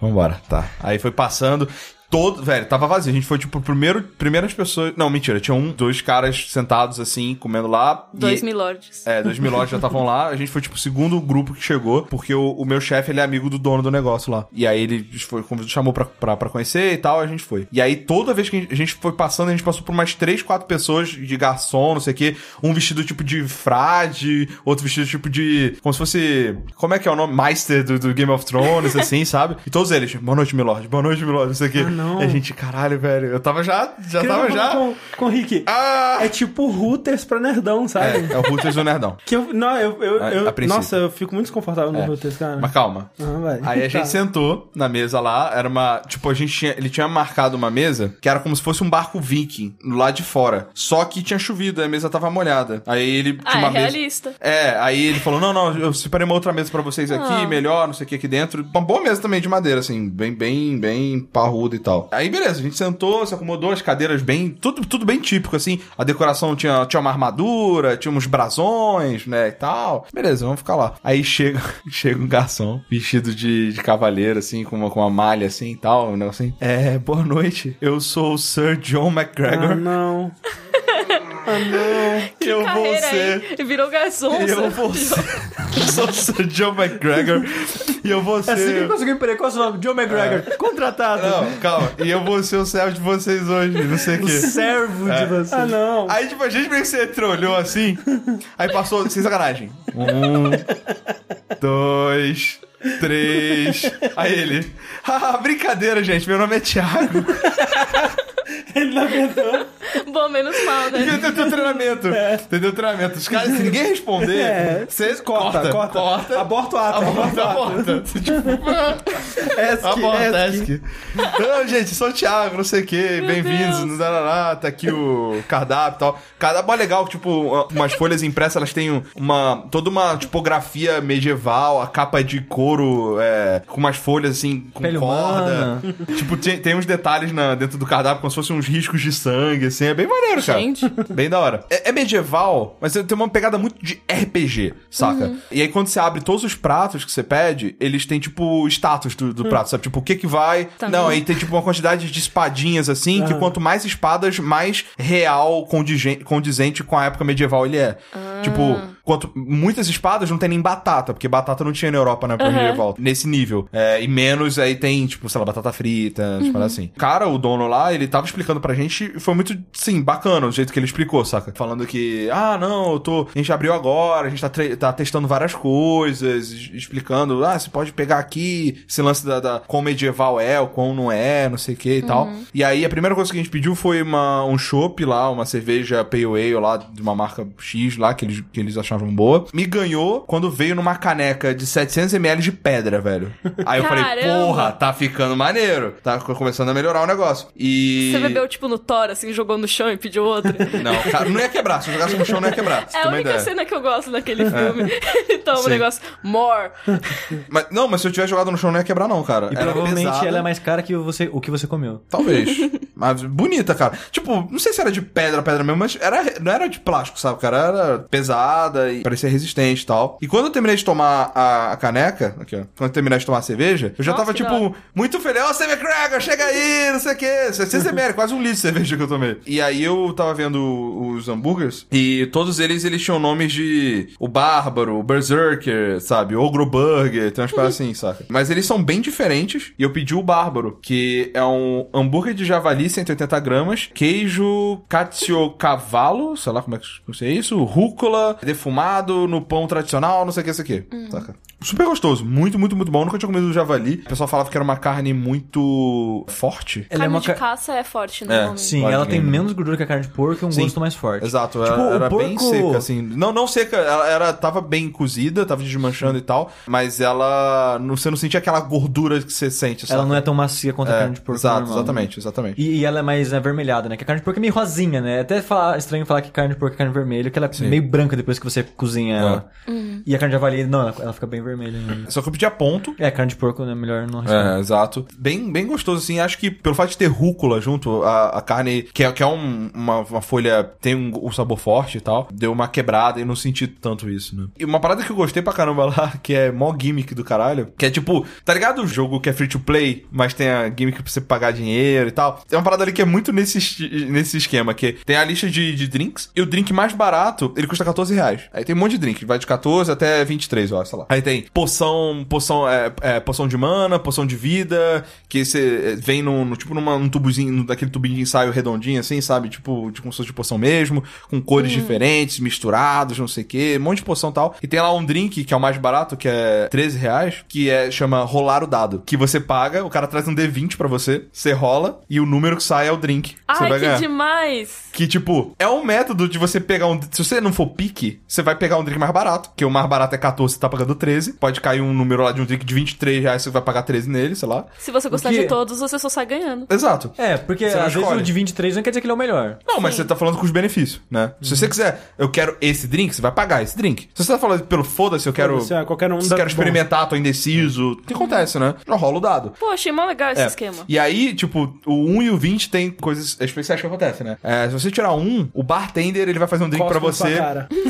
Vambora, tá. Aí foi passando. Todo, velho, tava vazio. A gente foi, tipo, primeiro, primeiras pessoas. Não, mentira, tinha um, dois caras sentados assim, comendo lá. Dois e... milords. É, dois mil lojas já estavam lá. A gente foi, tipo, o segundo grupo que chegou, porque o, o meu chefe, ele é amigo do dono do negócio lá. E aí ele foi, chamou pra, pra, pra conhecer e tal, a gente foi. E aí toda vez que a gente, a gente foi passando, a gente passou por umas três, quatro pessoas de garçom, não sei o quê. Um vestido tipo de frade, outro vestido tipo de. Como se fosse. Como é que é o nome? Meister do, do Game of Thrones, assim, sabe? E todos eles, boa noite, Milord, boa noite, Milord, não sei o quê. Não. E a gente, caralho, velho, eu tava já. Já Queria tava já. Com, com o Rick. Ah! É tipo Hooters pra nerdão, sabe? É, é o Routers do Nerdão. Que eu, não, eu, eu, A- eu- a nossa, eu fico muito desconfortável no É. Hooters, cara. Mas calma. Ah, vai. Aí a gente Tá. sentou na mesa lá, era uma. Tipo, a gente tinha. Ele tinha marcado uma mesa que era como se fosse um barco viking lá de fora. Só que tinha chovido, a mesa tava molhada. Aí ele tinha Ah, uma é mesa. realista. É, aí ele falou: não, não, eu separei uma outra mesa pra vocês aqui, Ah. melhor, não sei o que aqui dentro. Uma boa mesa também de madeira, assim, bem, bem, bem parruda e tal. Aí beleza, a gente sentou, se acomodou, as cadeiras bem. Tudo, tudo bem típico, assim. A decoração tinha, tinha uma armadura, tinha uns brasões, né, e tal. Beleza, vamos ficar lá. Aí chega, chega um garçom vestido de, de cavaleiro, assim, com uma, com uma malha assim e tal, um negócio assim. É, boa noite. Eu sou o Sir John Ah, McGregor. não. e eu vou Carreira ser. aí. Virou garçom. Eu vou ser. Eu sou Sir John McGregor. E eu vou É assim que eu ser. consegui emprego. Qual é o seu nome? John McGregor. Contratado. Não, calma. E eu vou ser o servo de vocês hoje, não sei o quê. Servo de você. Ah, não. Aí, tipo, a gente meio que você entrou, olhou assim. Aí passou, sem sacanagem. Um, dois, três. Aí ele. Ah, brincadeira, gente. Meu nome é Thiago. Ele não aguentou. Bom, menos mal, né? Entendeu teu treinamento? Entendeu o treinamento? Os caras, se ninguém responder, É. você Corta, corta. Aborta o ato. Aborta, aborta. Tipo, Esc, Aborta. Esc. Não, gente, sou o Thiago, não sei o quê. Bem-vindos. Tá aqui o cardápio e tal. Cardápio é legal, tipo, umas folhas impressas, elas têm uma. toda uma tipografia medieval, a capa é de couro, é, com umas folhas assim, com Pele corda. humana. Tipo, tem, tem uns detalhes na, dentro do cardápio, como se fossem uns riscos de sangue, assim. É bem maneiro, cara. Gente. Bem da hora. É, é medieval, mas tem uma pegada muito de RPG, saca? E aí quando você abre todos os pratos que você pede, eles têm tipo status do, do prato, sabe? Tipo, o que que vai. Tá Não, aí tem tipo uma quantidade de espadinhas assim, que quanto mais espadas, mais real, condigen- condizente com a época medieval ele é. Tipo, quanto muitas espadas não tem nem batata, porque batata não tinha na Europa na época Aham. medieval, nesse nível. É, e menos aí tem, tipo, sei lá, batata frita, uhum. assim. Cara, o dono lá, ele tava explicando pra gente foi muito, sim, bacana o jeito que ele explicou, saca? Falando que, ah, não, eu tô. A gente abriu agora, a gente tá, tá testando várias coisas, explicando, ah, você pode pegar aqui esse lance da, da quão medieval é, o quão não é, não sei o que e tal. E aí a primeira coisa que a gente pediu foi uma, um chopp lá, uma cerveja Pale Ale lá, de uma marca X lá, que eles, que eles achavam boa. Me ganhou quando veio numa caneca de 700ml de pedra, velho. Aí eu falei, porra, tá ficando maneiro. Tá começando a melhorar o negócio. E. Você bebeu, tipo, no Thor, assim, jogou no chão e pediu outra. Não, cara, não ia quebrar. Se eu jogasse no chão, não ia quebrar. É a única ideia. cena que eu gosto daquele filme. Ele toma Sim. um negócio, more. Mas, não, mas se eu tivesse jogado no chão, não ia quebrar, não, cara. E Era provavelmente pesada. ela é mais cara que você, o que você comeu. Talvez. mas bonita, cara. Tipo, não sei se era de pedra, pedra mesmo, mas era, não era de plástico, sabe, cara? Era pesada e parecia resistente e tal. E quando eu terminei de tomar a, a caneca, aqui, ó. Quando eu terminei de tomar a cerveja, eu já Nossa, tava, que tipo, muito feliz. Ó, Sam McGregor, chega aí, não sei o quê. 600ml, quase um litro de cerveja que eu tomei. E aí eu tava vendo os hambúrgueres e todos eles, eles tinham nomes de o Bárbaro, o Berserker, sabe? Ogro Burger, tem umas coisas assim, saca? Mas eles são bem diferentes e eu pedi o Bárbaro, que é um hambúrguer de javali, 180 gramas, queijo cavalo, sei lá como é que se é isso, rúcula, defumado no pão tradicional, não sei o que, isso aqui, saca? Super gostoso, muito, muito, muito bom. Nunca tinha comido javali. O pessoal falava que era uma carne muito forte. Ela é Carne uma de ca- caça é forte, normalmente. Sim, Pode ela tem menos gordura que a carne de porco e um Sim. gosto mais forte. Exato, Tipo, era, o era bem porco- seca, assim. Não, não seca, ela era, tava bem cozida, tava desmanchando e tal, mas ela. não- Você não sentia aquela gordura que você sente, sabe? Ela não é tão macia quanto a É, carne de porco Exato, normal, exatamente, exatamente. E, e ela é mais avermelhada, né? Que a carne de porco é meio rosinha, né? É Até falar, estranho falar que carne de porco é carne vermelha, que ela é meio branca depois que você cozinha ela. E a carne de javali, não, ela, ela fica bem vermelha. né? Só que eu pedi a ponto. É, carne de porco é melhor não arriscar. É, exato. Bem, bem gostoso, assim. Acho que pelo fato de ter rúcula junto, a, a carne, que é, que é um- uma, uma folha, tem um, um sabor forte e tal, deu uma quebrada e não senti tanto isso, né? E uma parada que eu gostei pra caramba lá, que é mó gimmick do caralho, que é tipo, tá ligado o jogo que é free to play, mas tem a gimmick pra você pagar dinheiro e tal? Tem uma parada ali que é muito nesse, nesse esquema, que tem a lista de, de drinks, e o drink mais barato, ele custa 14 reais. Aí tem um monte de drink, vai de 14 até 23, eu acho, sei lá. Aí tem poção, poção, é, é, poção de mana, poção de vida, que você é, vem num, no- tipo numa, num tubozinho, daquele tubinho de ensaio redondinho assim, sabe? Tipo, de como se fosse de poção mesmo, com cores diferentes, misturados, não sei o que, um monte de poção e tal. E tem lá um drink que é o mais barato, que é 13 reais, que é, chama rolar o dado. Que você paga, o cara traz um D20 pra você, você rola, e o número que sai é o drink. Ai, que ganhar. demais! Que, tipo, é um método de você pegar um. Se você não for pique, você vai pegar um drink mais barato. Que o mais barato é 14, você tá pagando 13. Pode cair um número lá de um drink de 23 reais, você vai pagar 13 nele, sei lá. Se você gostar que- de todos, você só sai ganhando. Exato. É, porque Você não às vezes o de 23 não quer dizer que ele é o melhor. Não, mas você tá falando com os benefícios, né? Se você quiser, eu quero esse drink, você vai pagar esse drink. Se você tá falando pelo foda-se, eu quero. Foda-se, é, qualquer um quero experimentar, tô indeciso. O que acontece, né? Já rola o dado. Pô, achei mó legal esse É. esquema. E aí, tipo, o 1 e o 20 tem coisas especiais que acontecem, né? É, se você tirar um, o bartender ele vai fazer um drink sua você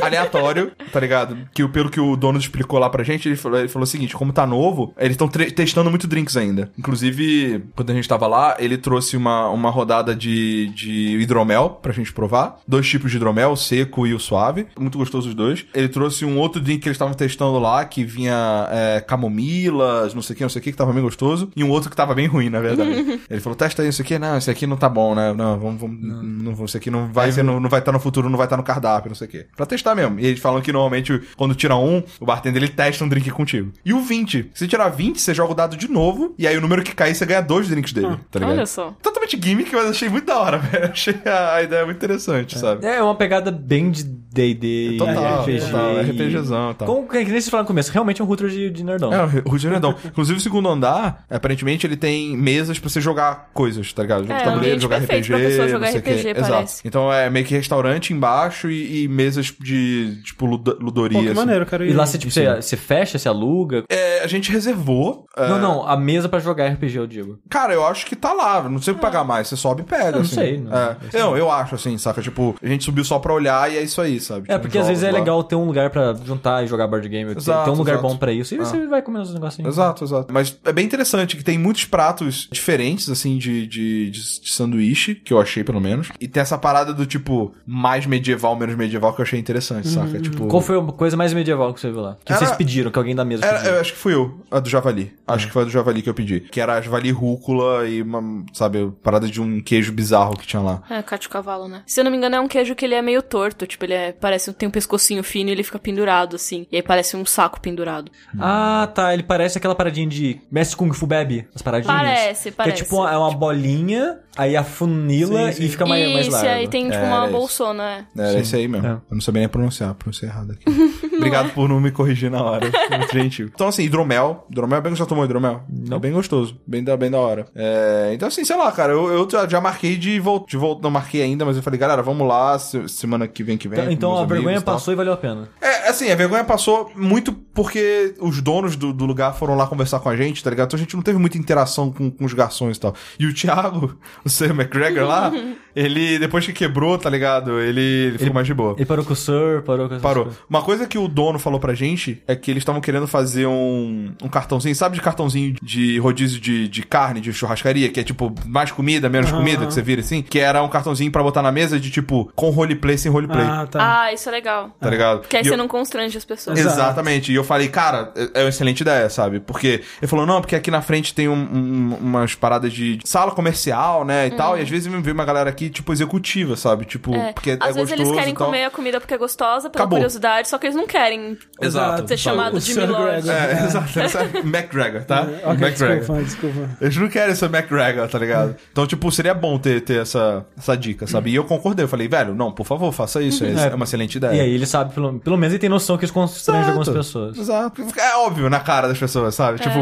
aleatório, tá ligado? Que o- pelo que o dono explicou lá pra gente, ele falou, ele falou o seguinte: como tá novo, eles estão testando muito drinks ainda. Inclusive, quando a gente tava lá, ele trouxe uma, uma rodada de, de hidromel pra gente provar. Dois tipos de hidromel, o seco e o suave. Muito gostoso os dois. Ele trouxe um outro drink que eles estavam testando lá, que vinha é, camomilas, não sei o que, não sei o que, que tava bem gostoso. E um outro que tava bem ruim, na verdade. ele falou: testa isso aqui. Não, esse aqui não tá bom, né? Não, vamos. vamos não. Não, esse aqui não vai ser, no- não vai estar no futuro, não vai estar no cardápio, não sei o quê. Pra testar mesmo. E eles falam que normalmente, quando tira um, o bartender ele testa um drink contigo. E o 20. Se tirar 20, você joga o dado de novo. E aí o número que cair, você ganha dois drinks dele. tá ligado? Olha só. Totalmente gimmick, mas achei muito da hora, velho. Achei a, a ideia muito interessante, sabe? É uma pegada bem de D&D, Total, RPG. total, RPGzão e tal. Como que nem vocês falaram no começo, realmente é um router de, de nerdão. É, o Rio de Janeiro. Inclusive, o segundo andar, aparentemente, ele tem mesas pra você jogar coisas, tá ligado? É, de um tabuleiro, jogar RPG. pra pessoa jogar. RPG, Exato. parece. Então é meio que restaurante embaixo e, e mesas de, tipo, ludo- ludoria. Pô, que assim. maneiro, cara. E lá você, tipo, você, você fecha fecha, se aluga? É, a gente reservou. é, Não, não, a mesa pra jogar RPG, eu digo. Cara, eu acho que tá lá. Não sei pagar mais. Você sobe e pega. Eu não assim. sei, não- É. Não, eu acho assim, saca? Tipo, a gente subiu só pra olhar e é isso aí, sabe? É, Tinha porque às vezes é lá. legal ter um lugar pra juntar e jogar board game. ter- Exato, ter um lugar exato. bom pra isso. E Ah. você vai comendo os negocinhos. Exato, exato. Mas é bem interessante que tem muitos pratos diferentes, assim, de, de, de, de sanduíche, que eu achei, pelo menos. E tem essa parada do tipo, mais medieval, menos medieval, que eu achei interessante, saca? Tipo. Qual foi a coisa mais medieval que você viu lá? Que Era- vocês pediram, que alguém da mesa Era, pediu? eu acho que fui eu, a do javali. Acho É. que foi a do javali que eu pedi. Que era javali rúcula e uma, sabe, parada de um queijo bizarro que tinha lá. É, cate cavalo, né? Se eu não me engano, é um queijo que ele é meio torto. Tipo, ele é, parece tem um pescocinho fino e ele fica pendurado, assim. E aí parece um saco pendurado. Ah, tá. Ele parece aquela paradinha de Mestre Kung Fu Bebe. As paradinhas. Parece, parece. Que é tipo uma, é uma bolinha, aí afunila Sim, sim. e fica mais, mais Isso, largo. e aí tem, tipo, É, uma isso. bolsona, é. Era esse aí mesmo. É. Eu não sabia nem pronunciar, pronunciei errado aqui. Obrigado por não me corrigir na hora. Muito gentil. Então, assim, hidromel. Hidromel, bem que já tomou hidromel? Não. É bem gostoso. Bem da, bem da hora. É, então, assim, sei lá, cara, eu, eu já, já marquei de volta. De volta, não marquei ainda, mas eu falei, galera, vamos lá, se- semana que vem que vem. Então, então a vergonha e passou e valeu a pena. É, assim, a vergonha passou muito porque os donos do, do lugar foram lá conversar com a gente, tá ligado? Então a gente não teve muita interação com, com os garçons e tal. E o Thiago, o Sam McGregor lá, ele, depois que quebrou, tá ligado? Ele, ele ficou mais de boa. Ele parou com o Sir, parou com essas Parou. coisas. Uma coisa que o dono falou pra gente é que eles estavam querendo fazer um, um cartãozinho, sabe de cartãozinho de rodízio de, de carne, de churrascaria, que é tipo mais comida, menos comida, que você vira assim? Que era um cartãozinho pra botar na mesa de tipo com roleplay sem roleplay. Ah, tá. Ah, isso é legal. Tá ligado? Porque aí E você eu- não constrange as pessoas. Exato. Exatamente. E eu falei, cara, é é uma excelente ideia, sabe? Porque ele falou, não, porque aqui na frente tem um- um- umas paradas de sala comercial, né? E tal. E às vezes vem uma galera aqui, tipo, executiva, sabe? Tipo, É. porque é Às vezes eles querem e tal. comer a comida porque é gostosa, pela Acabou. curiosidade, só que eles não querem Exato. ser chamado O de Milord. É, exato. Essa é McGregor, tá? Ok, McGregor. desculpa, desculpa. Eles não querem ser McGregor, tá ligado? Então, tipo, seria bom ter, ter essa, essa dica, sabe? E eu concordei. Eu falei, velho, não, por favor, faça isso. É, é uma excelente ideia. E aí ele sabe, pelo, pelo menos ele tem noção que isso constrange algumas pessoas. Exato. É óbvio na cara das pessoas, sabe? Tipo,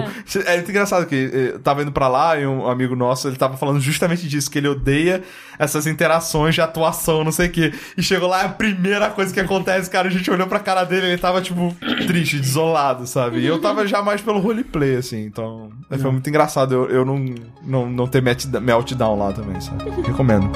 é muito engraçado que eu tava indo pra lá e um amigo nosso, ele tava falando justamente disso, que ele odeia essas interações de atuação, não sei o quê. E chegou lá, a primeira coisa que acontece, cara, a gente olhou pra cara dele, ele tava, tipo, triste, desolado, sabe? E eu tava já mais pelo roleplay, assim, então... Foi muito engraçado eu, eu não, não, não ter melt- meltdown lá também, sabe? Recomendo.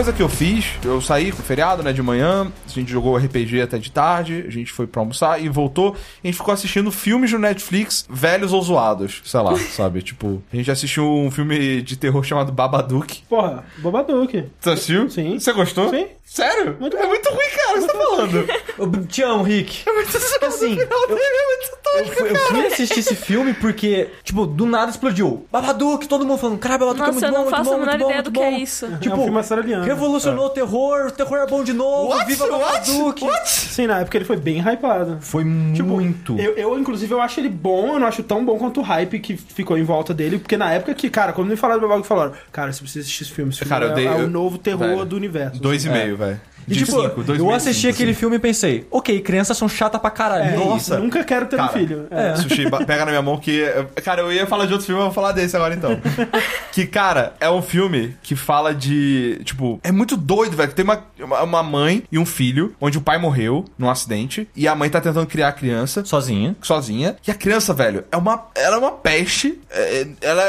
Coisa que eu fiz, eu saí com o feriado, né, de manhã, a gente jogou RPG até de tarde, a gente foi pra almoçar e voltou, e a gente ficou assistindo filmes no Netflix, velhos ou zoados, sei lá, sabe? Tipo, a gente assistiu um filme de terror chamado Babadook. Porra, Bobadook. Você assistiu? Sim. Você gostou? Sim. Sério? Muito é bom. muito ruim, cara, você tá falando. Eu te amo, Rick. É muito assim, o final dele é muito Eu fui, eu cara. fui assistir esse filme porque, tipo, do nada explodiu. Babadook, todo mundo falando, cara, Babadook é Nossa, muito eu bom, não muito faço bom, a menor muito bom, ideia muito do que é bom. isso. Tipo, É um filme australiano. Revolucionou o terror, o terror é bom de novo, What? viva What? Babadook. What? Sim, na época ele foi bem hypado. Foi Tipo, muito. Eu, eu, inclusive, eu acho ele bom, eu não acho tão bom quanto o hype que ficou em volta dele, porque na época que, cara, quando me falaram do Babadook, falaram, cara, você precisa assistir esse filme, esse filme Cara, eu é, dei- é o eu- novo terror velho, do universo. Dois e meio, velho. E, De tipo, cinco, dois eu assisti cinco, aquele assim. filme e pensei, ok, crianças são chatas pra caralho. É, Nossa. nunca quero ter um Cara, filho. É. Sushi, ba- pega na minha mão que. Cara, eu ia falar de outro filme, eu vou falar desse agora então. que, cara, é um filme que fala de. Tipo, é muito doido, velho. Tem uma, uma- uma mãe e um filho, onde o pai morreu num acidente, e a mãe tá tentando criar a criança. Sozinha. Sozinha. E a criança, velho, é uma. Ela é uma peste. é- ela é,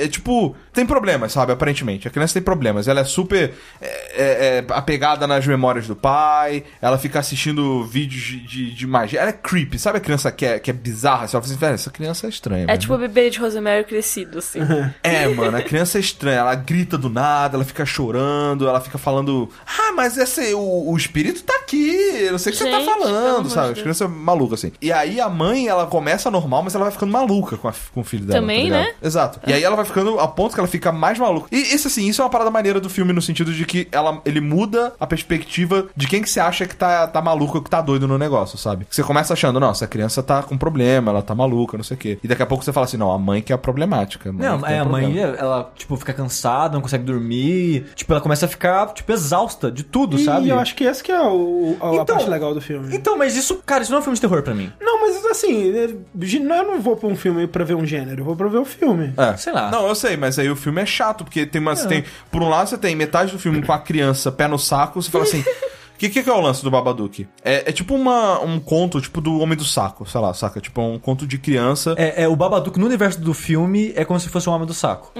é, é, tipo. Tem problemas, sabe? Aparentemente. A criança tem problemas. Ela é super é, é, é, apegada nas memórias do pai. Ela fica assistindo vídeos de, de, de magia. Ela é creepy. Sabe a criança que é, que é bizarra? Você fala assim, velho, essa criança é estranha. É tipo o bebê de Rosemary crescido, assim. É, mano, a criança é estranha. Ela grita do nada, ela fica chorando, ela fica falando. Ah, mas esse, o, o espírito tá aqui. Eu não sei o que você tá Gente, falando, sabe? As crianças malucas, assim. E aí a mãe, ela começa normal, mas ela vai ficando maluca com, a- com o filho dela. Também, tá né? Exato. E aí ela vai ficando a ponto que ela fica mais maluca. E isso, assim, isso é uma parada maneira do filme no sentido de que ela, ele muda a perspectiva de quem que você acha que tá, tá maluco, que tá doido no negócio, sabe? Você começa achando, não, essa criança tá com problema, ela tá maluca, não sei o quê. E daqui a pouco você fala assim, não, a mãe que é a problemática. mãe Não, é, a problema. mãe, ela, tipo, fica cansada, não consegue dormir. Tipo, ela começa a ficar, tipo, exausta de tudo, E sabe? eu acho que esse que é o, o- a, a Então- parte legal do filme. Então, mas isso, cara, isso não é um filme de terror pra mim. Não, mas assim, é, eu não vou pra um filme pra ver um gênero, eu vou pra ver o filme. É. Sei lá. Não, eu sei, mas aí o filme é chato, porque tem uma. você Tem, por um lado, você tem metade do filme com a criança pé no saco, você fala assim. O que, que é o lance do Babadook? É, é tipo uma, um conto, tipo do Homem do Saco, sei lá, saca? Tipo um conto de criança. É, é, o Babadook no universo do filme é como se fosse um homem do saco.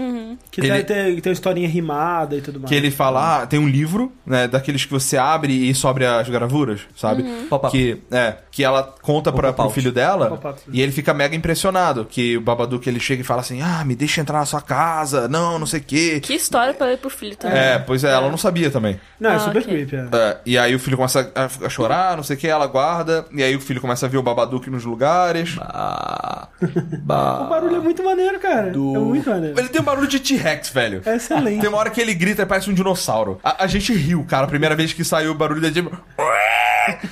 Que Ele- tem, tem, uma historinha rimada e tudo mais. Que ele fala, ah, tem um livro, né, daqueles que você abre e sobre as gravuras, sabe? Pop-up. Que, é, que ela conta pra, pro filho dela e ele fica mega impressionado, que o Babadook ele chega e fala assim, ah, me deixa entrar na sua casa, não, não sei o quê. Que história pra ler pro filho também. É, pois é, ela não sabia também. Não, é Ah, super ok. creepy, é. É, e aí o filho começa a, a chorar, não sei o que, ela guarda, e aí o filho começa a ver o Babadook nos lugares. O barulho é muito maneiro, cara. É muito maneiro. Ele tem um barulho de T-Rex, velho. É excelente. Tem uma hora que ele grita e parece um dinossauro. A, a gente riu, cara, a primeira vez que saiu o barulho da gente.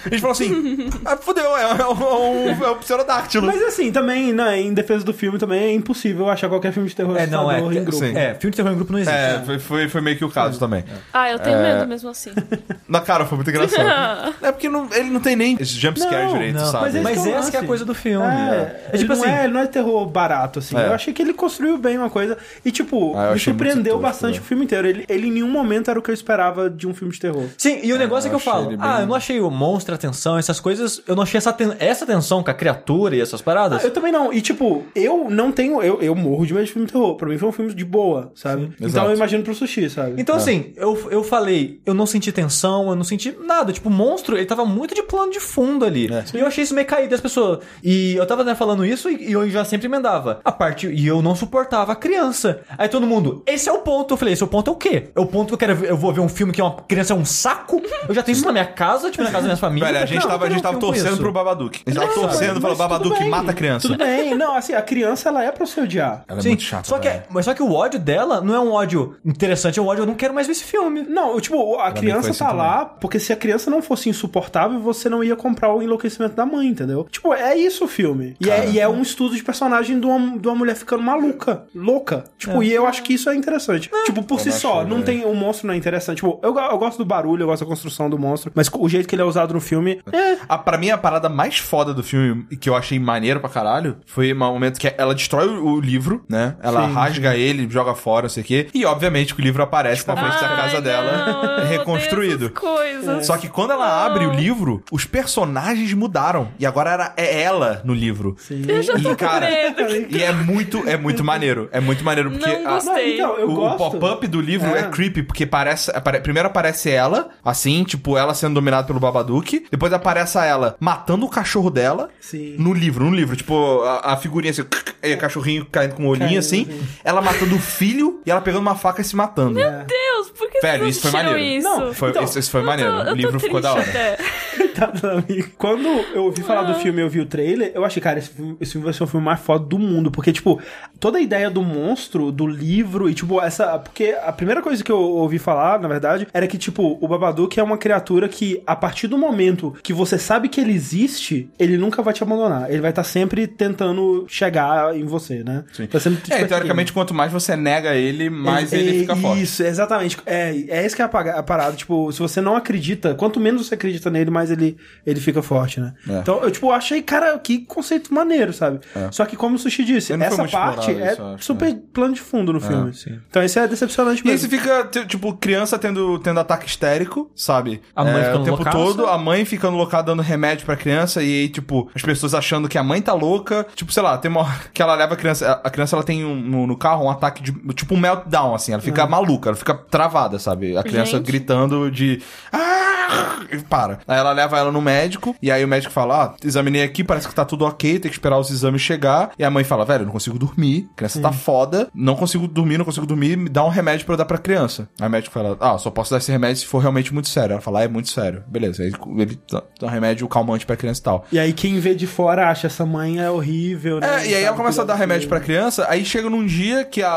A gente falou assim: ah, fudeu, é, é, um, é um pterodáctilo. Mas assim, também, né, em defesa do filme, também é impossível achar qualquer filme de terror É, não, é. em grupo. sim. É, filme de terror em grupo não existe. É, foi, foi, foi meio que o caso também. Ah, eu tenho medo mesmo assim. Na cara, foi muito engraçado. é porque não- ele não tem nem esse jumpscare Não, direito, Não, sabe? mas esse Mas é essa que é a coisa do filme. É, É, tipo ele, assim. não é, não é terror barato, assim. É. Eu achei que ele construiu bem uma coisa. E, tipo, Ah, me surpreendeu bastante né? o filme inteiro. Ele, ele em nenhum momento era o que eu esperava de um filme de terror. Sim, e o negócio é que eu falo, ah, eu não achei o monstro, a tensão, essas coisas, eu não achei essa, ten- essa tensão com a criatura e essas paradas. Eu também não. E, tipo, eu não tenho. Eu, eu morro de medo de filme de terror. Pra mim foi um filme de boa, sabe? então exato. eu imagino pro sushi, sabe? Então, assim, eu, eu falei, eu não senti tensão, eu não senti nada. Tipo, o monstro, ele tava muito de plano de fundo ali. E eu achei isso meio caído das pessoas. E eu tava né, falando isso e, e eu já sempre emendava. A parte. E eu não suportava a criança. Aí todo mundo, esse é o ponto. Eu falei, esse é o ponto é o quê? É o ponto que eu quero ver. Eu vou ver um filme que é uma criança é um saco? Eu já tenho isso na minha casa, tipo, na casa minha família. Velho, a gente Não, tava, a eu gente tava torcendo isso. pro Babadook. A gente tava torcendo, falou, Babadook mata a criança. Tudo bem. Não, assim, a criança, ela é pra você odiar. Ela é Sim, muito chata. só que, velho. mas só que o ódio dela não é um ódio interessante, é um ódio, eu não quero mais ver esse filme. Não, tipo, a criança tá também. lá porque se a criança não fosse insuportável, você não ia comprar o enlouquecimento da mãe, entendeu? Tipo, é isso o filme. E é, e é um estudo de personagem de uma, de uma mulher ficando maluca, louca. Tipo, e eu acho que isso é interessante. tipo, por si não só, achei, não velho. tem. O monstro não é interessante. Tipo, eu, eu gosto do barulho, eu gosto da construção do monstro, mas o jeito que ele é usado no filme. É. A, pra mim, a parada mais foda do filme, e que eu achei maneiro pra caralho, foi um momento que ela destrói o, o livro, né? Ela Sim. rasga ele, joga fora, não sei o quê. E, obviamente, que o livro aparece na frente da Ai, casa não, dela, eu reconstruído. odeio essas coisas. Só que quando ela abre o livro, os personagens mudaram. E agora era, é ela no livro. Eu já tô E, cara, medo. e é muito, é muito maneiro. É muito maneiro, porque Não a- gostei. Não, então, eu o, o pop-up do livro é. É. creepy, porque parece, apare- primeiro aparece ela, assim, tipo, ela sendo dominada pelo Babadook. Depois aparece ela matando o cachorro dela. Sim. No livro, no livro. Tipo, a, a figurinha assim, e o cachorrinho caindo com o olhinho Caindo, assim. Ela matando o filho e ela pegando uma faca e se matando. Deus, por que Velho, isso foi maneiro. isso? Não, Foi, Então, esse, esse foi maneiro. tô- o livro ficou da hora. Coitado, amigo. Quando eu ouvi falar do filme e eu vi o trailer, eu achei, cara, esse filme, esse filme vai ser o filme mais foda do mundo. Porque, tipo, toda a ideia do monstro, do livro, e, tipo, essa. Porque a primeira coisa que eu ouvi falar, na verdade, era que, tipo, o Babadook é uma criatura que, a partir do momento que você sabe que ele existe, ele nunca vai te abandonar. Ele vai estar sempre tentando chegar em você, né? Sim. Tá sempre te É, teoricamente, quanto mais você nega ele, mais É, ele é, fica forte. Isso, exatamente. É, é isso que é a parada. Tipo, se você não acredita, quanto menos você acredita nele, mais ele, ele fica forte, né? É. Então, eu, tipo, achei, cara, que conceito maneiro, sabe? Só que, como o Sushi disse, Ele essa parte é isso, acho, super plano de fundo no filme. Então, isso é decepcionante E aí mesmo. você fica, tipo, criança tendo, tendo ataque histérico, sabe? A mãe É, ficando o tempo loucaça. todo, a mãe ficando loucada dando remédio pra criança, e aí, tipo, as pessoas achando que a mãe tá louca. Tipo, sei lá, tem uma hora que ela leva a criança. A criança ela tem um- no, no carro um ataque de. Tipo um meltdown, assim. Ela fica maluca, ela fica travada, sabe? A criança Gente. gritando de. "Ah!" E para. Aí ela leva ela no médico, e aí o médico fala: Ó, examinei aqui, parece que tá tudo ok, tem que esperar os exames chegar. E a mãe fala: Velho, eu não consigo dormir, a criança tá foda, não consigo dormir, não consigo dormir, me dá um remédio pra eu dar pra criança. Aí o médico fala: Ah, só posso dar esse remédio se for realmente muito sério. Ela fala: ah, É muito sério. Beleza. Aí ele dá dá um remédio calmante pra criança e tal. E aí, quem vê de fora acha essa mãe é horrível, né? É, e aí ela começa a dar remédio pra criança, aí chega num dia que a,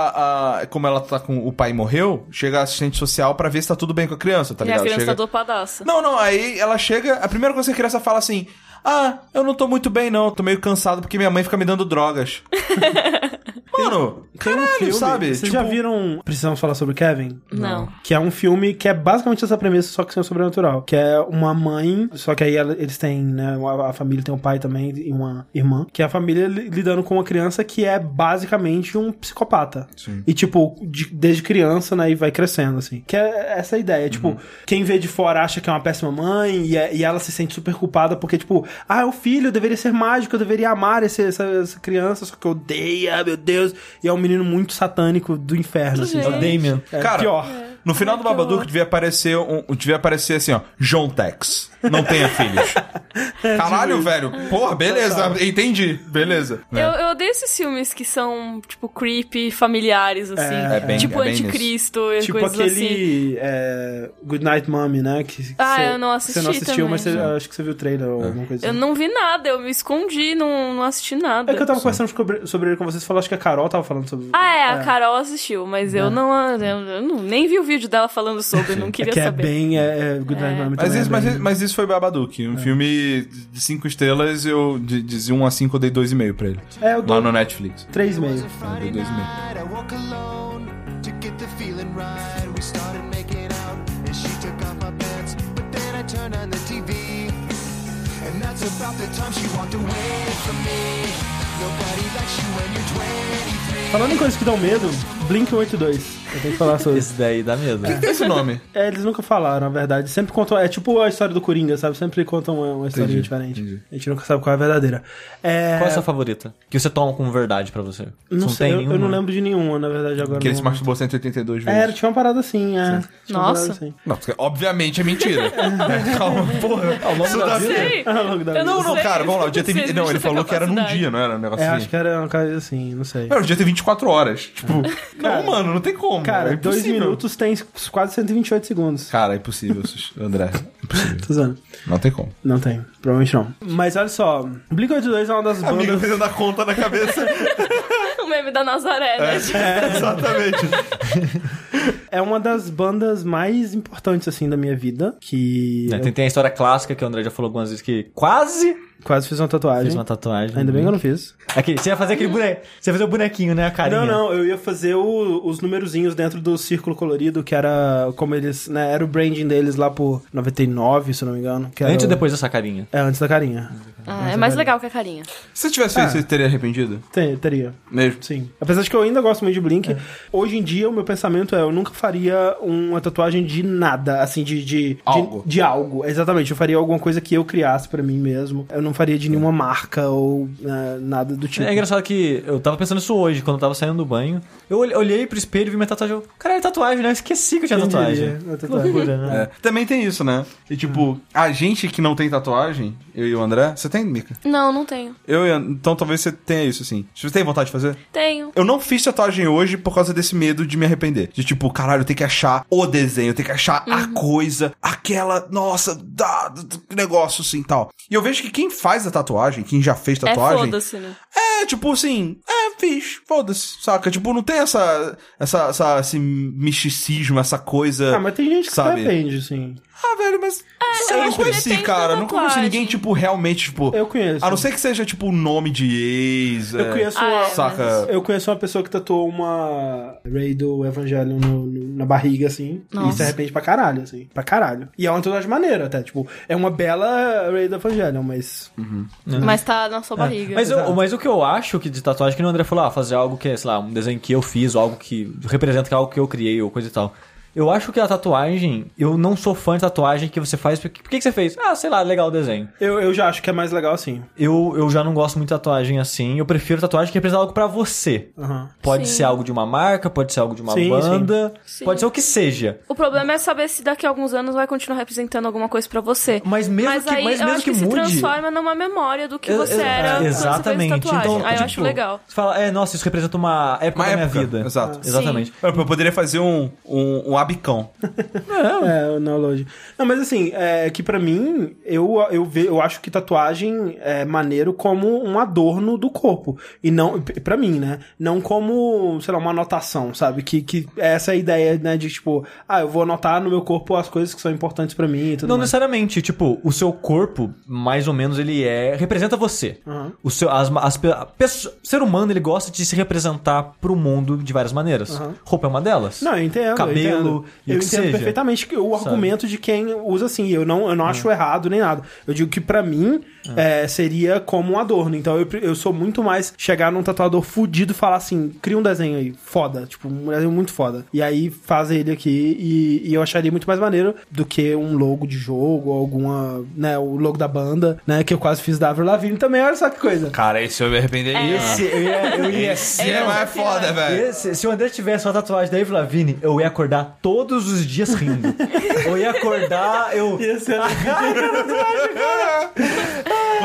a- como ela tá com o pai morreu, chega a assistente social pra ver se tá tudo bem com a criança, tá E a ligado? criança chega... tá dopadaça. Não, não, aí ela chega, a primeira coisa que a criança fala assim: Ah, eu não tô muito bem, não. Tô meio cansado porque minha mãe fica me dando drogas. Mano, Tem um caralho, filme, sabe? Vocês Tipo, já viram Precisamos Falar sobre Kevin? Não. Que é um filme que é basicamente essa premissa, só que sem o sobrenatural. Que é uma mãe, só que aí ela- eles têm, né? A, a família tem um pai também e uma irmã. Que é a família li- lidando com uma criança que é basicamente um psicopata. E, tipo, de- desde criança, né? E vai crescendo, assim. Que é essa ideia. Tipo, quem vê de fora acha que é uma péssima mãe e, é- e ela se sente super culpada porque, tipo, ah, o filho deveria ser mágico, eu deveria amar esse- essa, essa criança, só que odeia, meu Deus. E é um menino muito satânico do inferno, assim. É o? Damien. É Cara, pior. No final do Babadook devia aparecer um, devia aparecer assim, ó, John Tex. Não tenha filhos. Caralho, velho. Porra, beleza, entendi. Beleza. Eu, eu odeio esses filmes que são, tipo, creepy, familiares, assim. É bem- tipo, é Anticristo e Tipo coisas assim. aquele é, Good Night Mommy, né? Que, que Ah, cê- eu não assisti Você não assistiu, mas também. você- acho que você viu o trailer ou alguma coisa Eu assim. não vi nada, eu me escondi, não, não assisti nada. É que eu tava conversando sobre, sobre ele com vocês, falou, acho que a Carol tava falando sobre... Ah, é, a Carol assistiu, mas eu, não, eu, eu não- nem vi o vídeo dela falando sobre, não É queria que é saber. bem... É, é, Good Mommy Mas também isso, é bem- mas isso foi Babadook. Um filme de 5 estrelas, eu de, de 1 a 5 eu dei 2,5 pra ele. É, eu Lá dou no Netflix. 3,5. Eu dei 2,5. night, I woke alone to get the feeling right. We started making out, and she took off my pants. But then I turned on the TV, and that's about the time she walked away from me. Nobody likes you when you're 23. Falando em coisas que dão medo, Blink 182. Eu tenho que falar sobre isso. Esse daí dá medo. Esse nome. É, eles nunca falaram, na verdade. Sempre contam. É tipo a história do Coringa, sabe? Sempre contam uma, uma historinha Entendi, diferente. entendi. A gente nunca sabe qual é a verdadeira. É, Qual é a sua favorita? Que você toma como verdade pra você? Não Você sei, eu, tem eu não lembro de nenhuma, na verdade, agora. Que ele se masturbou 182 vezes. É, tinha uma parada assim, é. Nossa. assim. Não, porque obviamente é mentira. Calma, porra. Ao longo da vida. Sei. Ao longo da vida. Não, não, cara, vamos lá. O dia teve. Não, ele falou que era num dia, não era um negócio É, assim? acho que era uma coisa assim, não sei. Mano, o dia tem 24 horas. Tipo, não, mano, não tem como. Cara, é dois minutos tem quase 128 segundos. Cara, é impossível, André. Impossível. Tô usando. Não tem como. Não tem, provavelmente não. Mas olha só, Blink-182 é uma das Amigo bandas... fazendo a conta na cabeça. O meme da Nazaré, né? Exatamente. É uma das bandas mais importantes, assim, da minha vida, que... É, tem, tem a história clássica que o André já falou algumas vezes que quase quase fiz uma tatuagem. fez uma tatuagem. Ainda bem que eu não fiz. Aquele, você ia fazer aquele boneco. Você ia fazer o bonequinho, né? A carinha. Não, não, eu ia fazer o- os numerozinhos dentro do círculo colorido, que era como eles, né, era o branding deles lá por 99, se eu não me engano. Antes ou o- depois dessa carinha? É, antes da carinha. Ah, é mais legal que a carinha. Se você tivesse feito, Ah. você teria arrependido? Tem, teria. Mesmo? Sim. Apesar de que eu ainda gosto muito de Blink, hoje em dia o meu pensamento é eu nunca faria uma tatuagem de nada, assim, de. de, de Algo. De, algo, exatamente. Eu faria alguma coisa que eu criasse pra mim mesmo. Eu não faria de nenhuma marca ou né, nada do tipo. É engraçado que eu tava pensando isso hoje, quando eu tava saindo do banho. Eu olhei- pro espelho e vi minha tatuagem. Eu, Caralho, tatuagem, né? Eu esqueci que eu tinha Quem tatuagem. Que tatuagem. loucura, né? É. Também tem isso, né? E tipo, a gente que não tem tatuagem, eu e o André, você tem, Mika? Não, não tenho. Eu e Então talvez você tenha isso, assim. Você tem vontade de fazer? Tenho. Eu não fiz tatuagem hoje por causa desse medo de me arrepender. De tipo, caralho, eu tenho que achar o desenho, eu tenho que achar a coisa, aquela, nossa, da, negócio assim tal. E eu vejo que quem faz a tatuagem, quem já fez É tatuagem, foda-se, né? é, tipo assim, é, fiz, foda-se, saca? Tipo, não tem essa, essa, essa, esse misticismo, essa coisa. Ah, mas tem gente que Sabe? se arrepende, assim. Ah, velho, mas. eu não conheci, cara. Não conheci ninguém, tipo, realmente, tipo. Eu conheço. A não ser que seja, tipo, o nome de ex. Eu é, conheço Ah, uma. é, Saca? Eu conheço uma pessoa que tatuou uma Ray do Evangelho no- no- na barriga, assim. E Nossa. se arrepende pra caralho, assim. Pra caralho. E é uma tatuagem maneira, até. Tipo, é uma bela Ray do Evangelho, mas. Mas tá na sua barriga. Mas, eu- mas o que eu acho que de tatuagem, que o André falou, ah, fazer algo que é, sei lá, um desenho que eu fiz, ou algo que representa que é algo que eu criei, ou coisa e tal. Eu acho que a tatuagem, eu não sou fã de tatuagem que você faz. Por que, por que que você fez? Ah, sei lá, legal o desenho. Eu, eu já acho que é mais legal assim. Eu, eu já não gosto muito de tatuagem assim. Eu prefiro tatuagem que representa algo pra você. Aham. Pode Sim. ser algo de uma marca, pode ser algo de uma Sim, banda, sim. pode ser o que seja. O problema é saber se daqui a alguns anos vai continuar representando alguma coisa pra você. Mas mesmo mas que, aí mas eu mesmo acho que, que, se mude. transforma numa memória do que É, você é, era quando exatamente. você fez tatuagem. Então, aí eu tipo, acho legal. Você fala, é, nossa, isso representa uma época Uma da minha época, vida. exato. Exatamente. Eu eu poderia fazer um, um, um rabicão. É, o Neology. Não, mas assim, é que pra mim, eu, eu, ve, eu acho que tatuagem é maneiro como um adorno do corpo. E não, pra mim, né? Não como, sei lá, uma anotação, sabe? Que, que essa é a ideia, né? De tipo, ah, eu vou anotar no meu corpo as coisas que são importantes pra mim e tudo Não mais. necessariamente, tipo, o seu corpo, mais ou menos, ele é. representa você. Uhum. O seu, as, as, pe- a pessoa- o ser humano, ele gosta de se representar pro mundo de várias maneiras. Roupa é uma delas. Não, eu entendo. Cabelo, eu entendo, eu entendo seja, perfeitamente que o argumento de quem usa assim. Eu não, eu não acho errado nem nada. Eu digo que pra mim é, seria como um adorno. Então eu, eu sou muito mais chegar num tatuador fudido e falar assim: cria um desenho aí, foda. Tipo, um desenho muito foda. E aí faz ele aqui e, e eu acharia muito mais maneiro do que um logo de jogo ou alguma, né, o logo da banda, né, que eu quase fiz da Avril Lavigne também. Olha só que coisa. Cara, esse eu me arrependeria. Esse, eu ia, eu ia, Esse é mais foda, velho. Se o André tivesse uma tatuagem da Avril Lavigne, eu ia acordar todos os dias rindo. eu ia acordar, eu... Ia ser-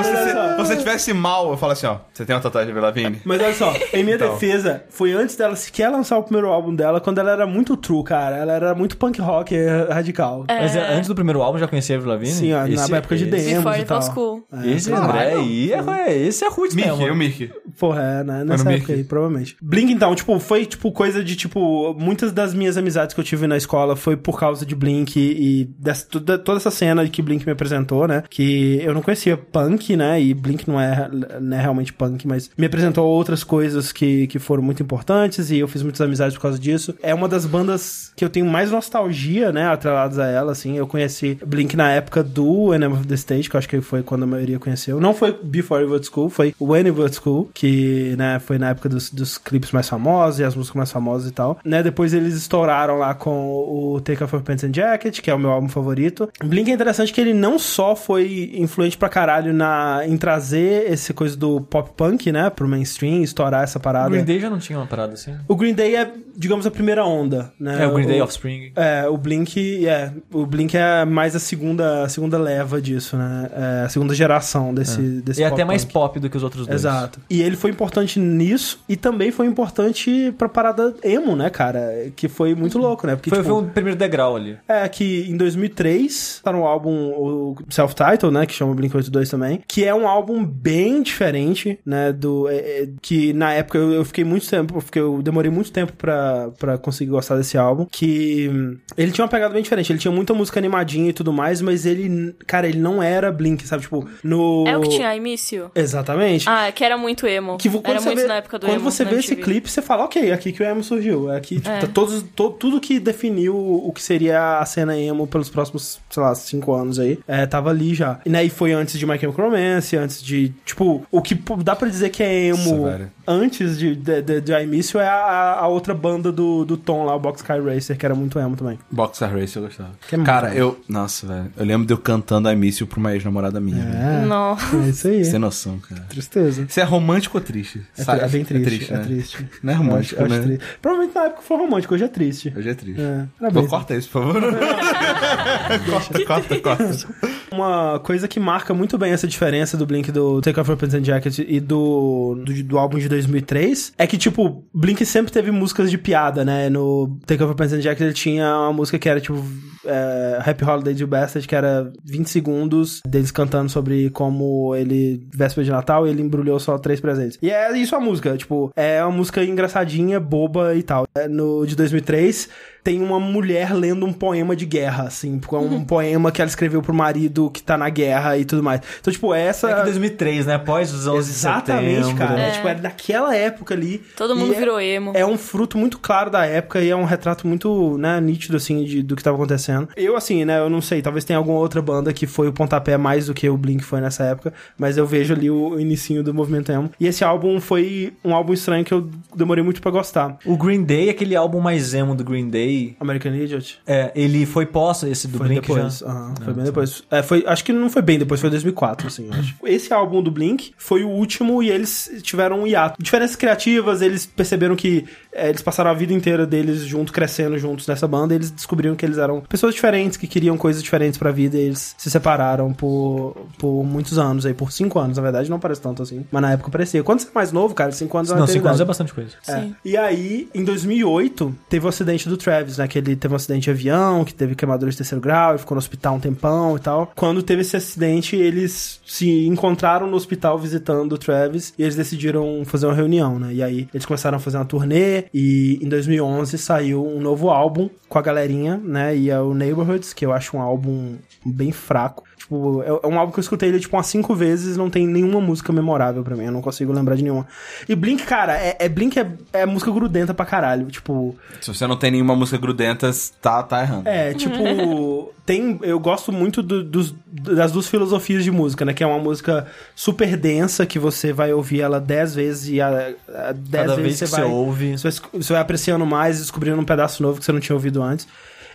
Você, você tivesse mal, eu falo assim, ó, você tem uma tatuagem de Lavigne? Mas olha só, em minha Então. defesa, foi antes dela sequer lançar o primeiro álbum dela, quando ela era muito true, cara. Ela era muito punk rock eh, radical. Mas é, antes do primeiro álbum já conhecia a Avril Lavigne? Sim, ó, Esse- na época de demos Before e tal. was cool. Esse André aí, é, é, esse é roots Mickey, mesmo. o Mickey. Porra, é, né? Nessa época Mickey. aí, provavelmente. Blink, então, tipo, foi, tipo, coisa de, tipo, muitas das minhas amizades que eu tive na escola foi por causa de Blink e dessa, toda, toda essa cena que Blink me apresentou, né? Que eu não conhecia punk, né? E Blink não é, não é realmente punk, mas me apresentou outras coisas que, que foram muito importantes e eu fiz muitas amizades por causa disso. É uma das bandas que eu tenho mais nostalgia, né? Atreladas a ela, assim. Eu conheci Blink na época do Enemy of the Stage, que eu acho que foi quando a maioria conheceu. Não foi Before to School, foi When to School, que, né, foi na época dos, dos clipes mais famosos e as músicas mais famosas e tal. Né, depois eles estouraram lá com o Take Off Your Pants and Jacket, que é o meu álbum favorito. Blink é interessante que ele não só foi influente pra caralho na, em trazer esse coisa do pop punk, né, pro mainstream, estourar essa O parada. Green Day já não tinha uma parada assim? O Green Day é, digamos, a primeira onda, né? É, o Green Day Offspring. É, o Blink, é, o Blink é mais a segunda, a segunda leva disso, né? É a segunda geração desse, desse E é até pop mais punk. pop do que os outros dois. Exato. E ele foi importante nisso e também foi importante pra parada emo, né, cara? Que foi muito louco, né? Porque, Foi, tipo, foi um primeiro degrau ali. é que em 2003 tá no álbum o Self-Title, né, que chama Blink-182 também, que é um álbum bem diferente, né, do é, é, que na época eu, eu fiquei muito tempo, porque eu demorei muito tempo pra, pra conseguir gostar desse álbum, que hum, ele tinha uma pegada bem diferente, ele tinha muita música animadinha e tudo mais, mas ele, cara, ele não era Blink, sabe, tipo, no... É o que tinha início? Exatamente. Ah, é que era muito emo. Que quando era você muito vê, na época do quando emo. você na vê esse clipe, você fala, ok, é aqui que o emo surgiu. É aqui, tipo, É. tá todos, to- tudo que definiu o que seria a cena emo pelos próximos, sei lá, cinco anos aí, é, tava ali já. E, né, e foi antes de My Chemical Romance, antes de, tipo, o que dá pra dizer que é emo Nossa, antes de, de, de, de início é a, a outra banda do, do Tom lá, o Boxcar Racer, que era muito emo também. Boxer Race eu gostava. Que é Cara, eu. Nossa, velho. Eu lembro de eu cantando I Miss You pra uma ex-namorada minha. É, Não. é isso aí. Tem noção, cara. Tristeza. Você é romântico ou triste? É, Sabe? é bem triste, é né? triste. Não é romântico, acho- acho né? triste. Provavelmente na época foi romântico, hoje é triste. Hoje é triste. É, era Pô, bem- corta isso, por favor. corta, corta, corta. Uma coisa que marca muito bem essa diferença do Blink do Take Off Your Pants and Jacket e do, do, do álbum de 2003 é que, tipo, Blink sempre teve músicas de piada, né? No Take Off Your Pants and Jacket ele tinha uma música que era, tipo, é, Happy Holidays You Bastard, que era 20 segundos deles cantando sobre como ele, véspera de Natal, ele embrulhou só três presentes. E é isso a música, tipo, é uma música engraçadinha, boba e tal. É, No de 2003 tem uma mulher lendo um poema de guerra, assim, é um poema que ela escreveu pro marido que tá na guerra e tudo mais. Então, tipo, essa. É que 2003, né? Após os 11 de Exatamente, setembro. cara. É. É. Tipo, era naquela época ali. Todo mundo é- virou emo. É um fruto muito claro da época e é um retrato muito, né, nítido, assim, de, do que tava acontecendo. Eu, assim, né, eu não sei, talvez tenha alguma outra banda que foi o pontapé mais do que o Blink foi nessa época, mas eu vejo ali o, o inicinho do movimento emo. E esse álbum foi um álbum estranho que eu demorei muito pra gostar. O Green Day, aquele álbum mais emo do Green Day, American Idiot. é, ele foi pós esse do Foi Blink depois. já? aham, foi bem depois. É, foi, acho que não foi bem depois, foi 2004, assim, eu acho. Esse álbum do Blink foi o último e eles tiveram um hiato. Diferenças criativas, eles perceberam que eles passaram a vida inteira deles juntos, crescendo juntos nessa banda, e eles descobriram que eles eram pessoas diferentes, que queriam coisas diferentes pra vida, e eles se separaram por, por muitos anos aí, por cinco anos, na verdade, não parece tanto assim, mas na época parecia. Quando você é mais novo, cara, cinco anos é Não, cinco anos é bastante coisa. É. E aí, em 2008, teve o acidente do Travis, né? Que ele teve um acidente de avião, que teve queimadura de terceiro grau, e ficou no hospital um tempão e tal. Quando teve esse acidente, eles se encontraram no hospital visitando o Travis e eles decidiram fazer uma reunião, né? E aí, eles começaram a fazer uma turnê e em 2011 saiu um novo álbum com a galerinha, né? E é o Neighborhoods, que eu acho um álbum bem fraco. Tipo, é é um álbum que eu escutei ele, tipo, umas cinco vezes, não tem nenhuma música memorável pra mim, eu não consigo lembrar de nenhuma. E Blink, cara, é, é Blink é, é música grudenta pra caralho, tipo... Se você não tem nenhuma música grudenta, tá, tá errando. É, tipo, tem. Eu gosto muito do- dos, das duas filosofias de música, né? Que é uma música super densa, que você vai ouvir ela dez vezes e a, a dez Cada vezes vez que você você vai. ouve. Você vai, você vai apreciando mais, descobrindo um pedaço novo que você não tinha ouvido antes.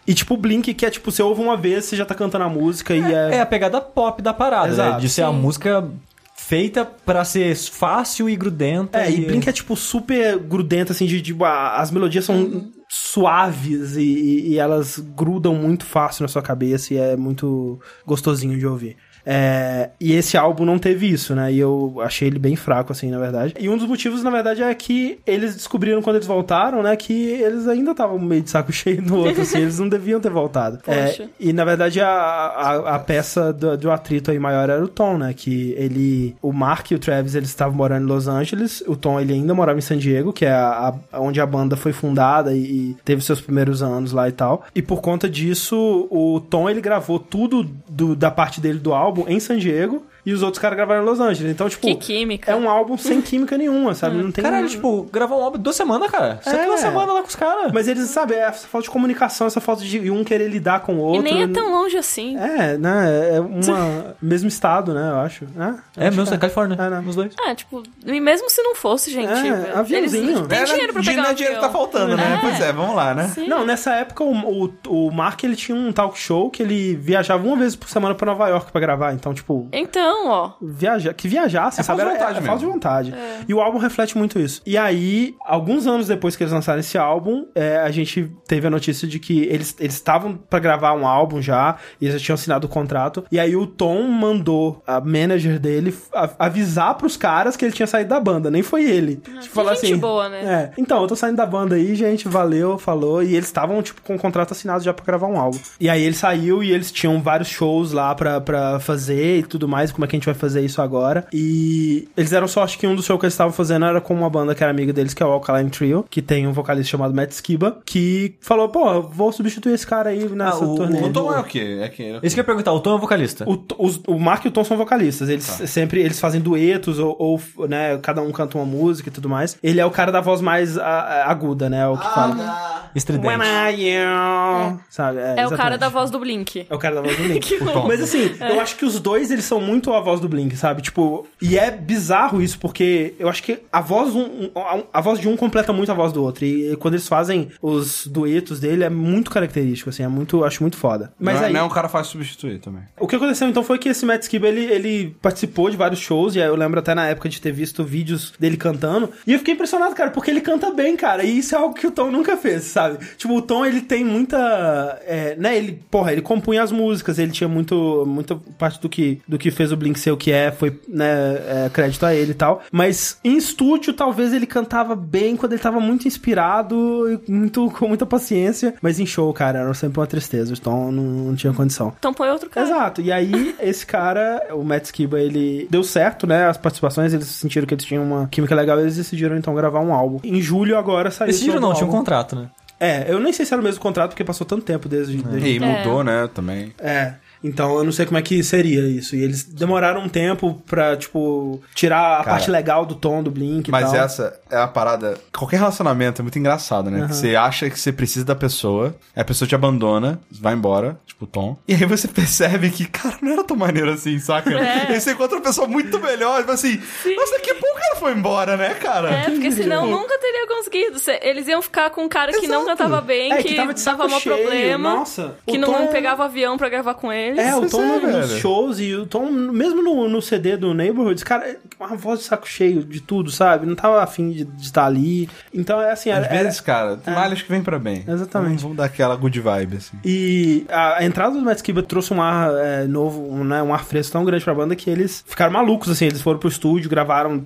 E tipo, Blink, que é tipo, você ouve uma vez, você já tá cantando a música e é. É a pegada pop da parada, Exato. né? De ser a música feita pra ser fácil e grudenta. É, e Blink é tipo super grudenta, assim, de, de a- as melodias são suaves e, e- e elas grudam muito fácil na sua cabeça e é muito gostosinho de ouvir. É, e esse álbum não teve isso, né? E eu achei ele bem fraco, assim, na verdade. E um dos motivos, na verdade, é que eles descobriram quando eles voltaram, né? Que eles ainda estavam meio de saco cheio do outro, assim, eles não deviam ter voltado. É, e na verdade a, a, a peça do, do atrito aí maior era o Tom, né? Que ele. O Mark e o Travis eles estavam morando em Los Angeles. O Tom ele ainda morava em San Diego, que é a, a- onde a banda foi fundada e, e teve seus primeiros anos lá e tal. E por conta disso, o Tom ele gravou tudo do- da parte dele do álbum em San Diego. E os outros caras gravaram em Los Angeles. Então, tipo, Que química. é um álbum sem química nenhuma, sabe? Não tem Caralho, tipo, gravar um álbum duas semanas, cara. Você É. tem uma semana lá com os caras. Mas eles, sabe, é essa falta de comunicação, essa falta de um querer lidar com o E outro. nem é tão longe assim. É, né? É uma. mesmo estado, né? Eu acho. né? É, Acho que é Califórnia. É, né? Os dois. Ah, tipo, e mesmo se não fosse, gente. É, aviãozinho. Eles têm dinheiro pra pegar não um é dinheiro que tá faltando, né? É. Pois é, vamos lá, né? Sim. Não, nessa época o, o, o Mark ele tinha um talk show que ele viajava uma vez por semana pra Nova York pra gravar. Então, tipo, Então, ó. viaja, que viajasse, É sabe? falta de Era- vontade é falta de vontade. E o álbum reflete muito isso. E aí, alguns anos depois que eles lançaram esse álbum, é, a gente teve a notícia de que eles eles estavam pra gravar um álbum já, e eles já tinham assinado o contrato. E aí o Tom mandou a manager dele a- avisar pros caras que ele tinha saído da banda, nem foi ele. tipo, falar gente assim. boa, né? É. Então, eu tô saindo da banda aí, gente, valeu, falou. E eles estavam, tipo, com o contrato assinado já pra gravar um álbum. E aí ele saiu e eles tinham vários shows lá pra, pra fazer e tudo mais. Como é que a gente vai fazer isso agora? E eles eram só, acho que um dos shows que eles estavam fazendo era com uma banda que era amiga deles, que é o Alkaline Trio, que tem um vocalista chamado Matt Skiba, que falou, pô, vou substituir esse cara aí nessa Ah, o- turnê. O Tom é o quê? É que... Isso que eu ia perguntar, o Tom é vocalista. O, os- o Mark e o Tom são vocalistas. Eles Tá. sempre eles fazem duetos ou, ou, né, cada um canta uma música e tudo mais. Ele é o cara da voz mais a- a- aguda, né? O que fala. Estridente. When are you? Sabe? É o cara da voz do Blink. É o cara da voz do Blink. Mas assim, eu acho que os dois, eles são muito a voz do Blink, sabe? Tipo, e é bizarro isso, porque eu acho que a voz, um, a voz de um completa muito a voz do outro. E quando eles fazem os duetos dele, é muito característico, assim, é muito, acho muito foda. Mas não, é- aí, não é um cara fácil de substituir também. o que aconteceu então foi que esse Matt Skiba, ele, ele participou de vários shows, e aí eu lembro até na época de ter visto vídeos dele cantando, e eu fiquei impressionado, cara, porque ele canta bem, cara, e isso é algo que o Tom nunca fez, sabe? Tipo, o Tom, ele tem muita, é, né, ele, porra, ele compunha as músicas, ele tinha muito, muita parte do que, do que fez o Blink ser o que é, foi, né, é, crédito a ele e tal, mas em estúdio, talvez ele cantava bem quando ele tava muito inspirado, e muito, com muita paciência, mas em show, cara, era sempre uma tristeza, o Tom não, não tinha condição. Então põe outro cara. Exato. E aí, esse cara, o Matt Skiba, ele deu certo, né? As participações, eles sentiram que eles tinham uma química legal, eles decidiram então gravar um álbum. Em julho agora saiu novo não, tinha um álbum. contrato, né? É, eu nem sei se era o mesmo contrato, porque passou tanto tempo desde. desde... E mudou, né, também. É. Então eu não sei como é que seria isso. E eles demoraram um tempo pra, tipo, tirar a Cara, parte legal do tom do Blink e Mas tal. essa é a parada. Qualquer relacionamento é muito engraçado, né? Que Você acha que você precisa da pessoa, a pessoa te abandona, vai embora, tipo o Tom. E aí você percebe que, cara, não era tão maneiro assim, saca? É. E aí você encontra uma pessoa muito melhor, tipo assim, nossa, que bom que ela foi embora, né, cara? É, porque senão nunca teria conseguido. Se- Eles iam ficar com um cara que não Exato. cantava bem, É, que, que tava de saco dava mó cheio, problema. nossa. Que O não Tom- pegava avião pra gravar com É, o Tom é, no- nos shows e o Tom, mesmo no, no CD do Neighborhoods, cara, uma voz de saco cheio de tudo, sabe? Não tava afim de de estar ali. Então é assim, Às era, vezes, cara, tem malhas que vem pra bem. Exatamente. Vamos, vamos dar aquela good vibe, assim. E a, a entrada do Matt Skiba trouxe um ar é, novo, um, né, um ar fresco tão grande pra banda que eles ficaram malucos, assim. Eles foram pro estúdio, gravaram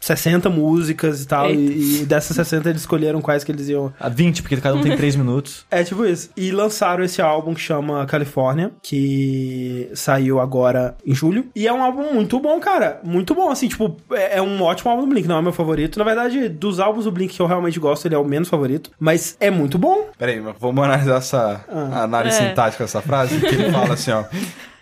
60 músicas e tal. E, e dessas 60 eles escolheram quais que eles iam. A 20, porque cada um tem 3 minutos. É tipo isso. E lançaram esse álbum que chama California, que saiu agora em julho. E é um álbum muito bom, cara. Muito bom, assim, tipo, é, é um ótimo álbum do Blink, não é meu favorito. Na verdade, dos álbuns do Blink que eu realmente gosto, ele é o menos favorito. Mas é muito bom. Peraí, vamos analisar essa análise É. sintática dessa frase, que ele fala assim, ó.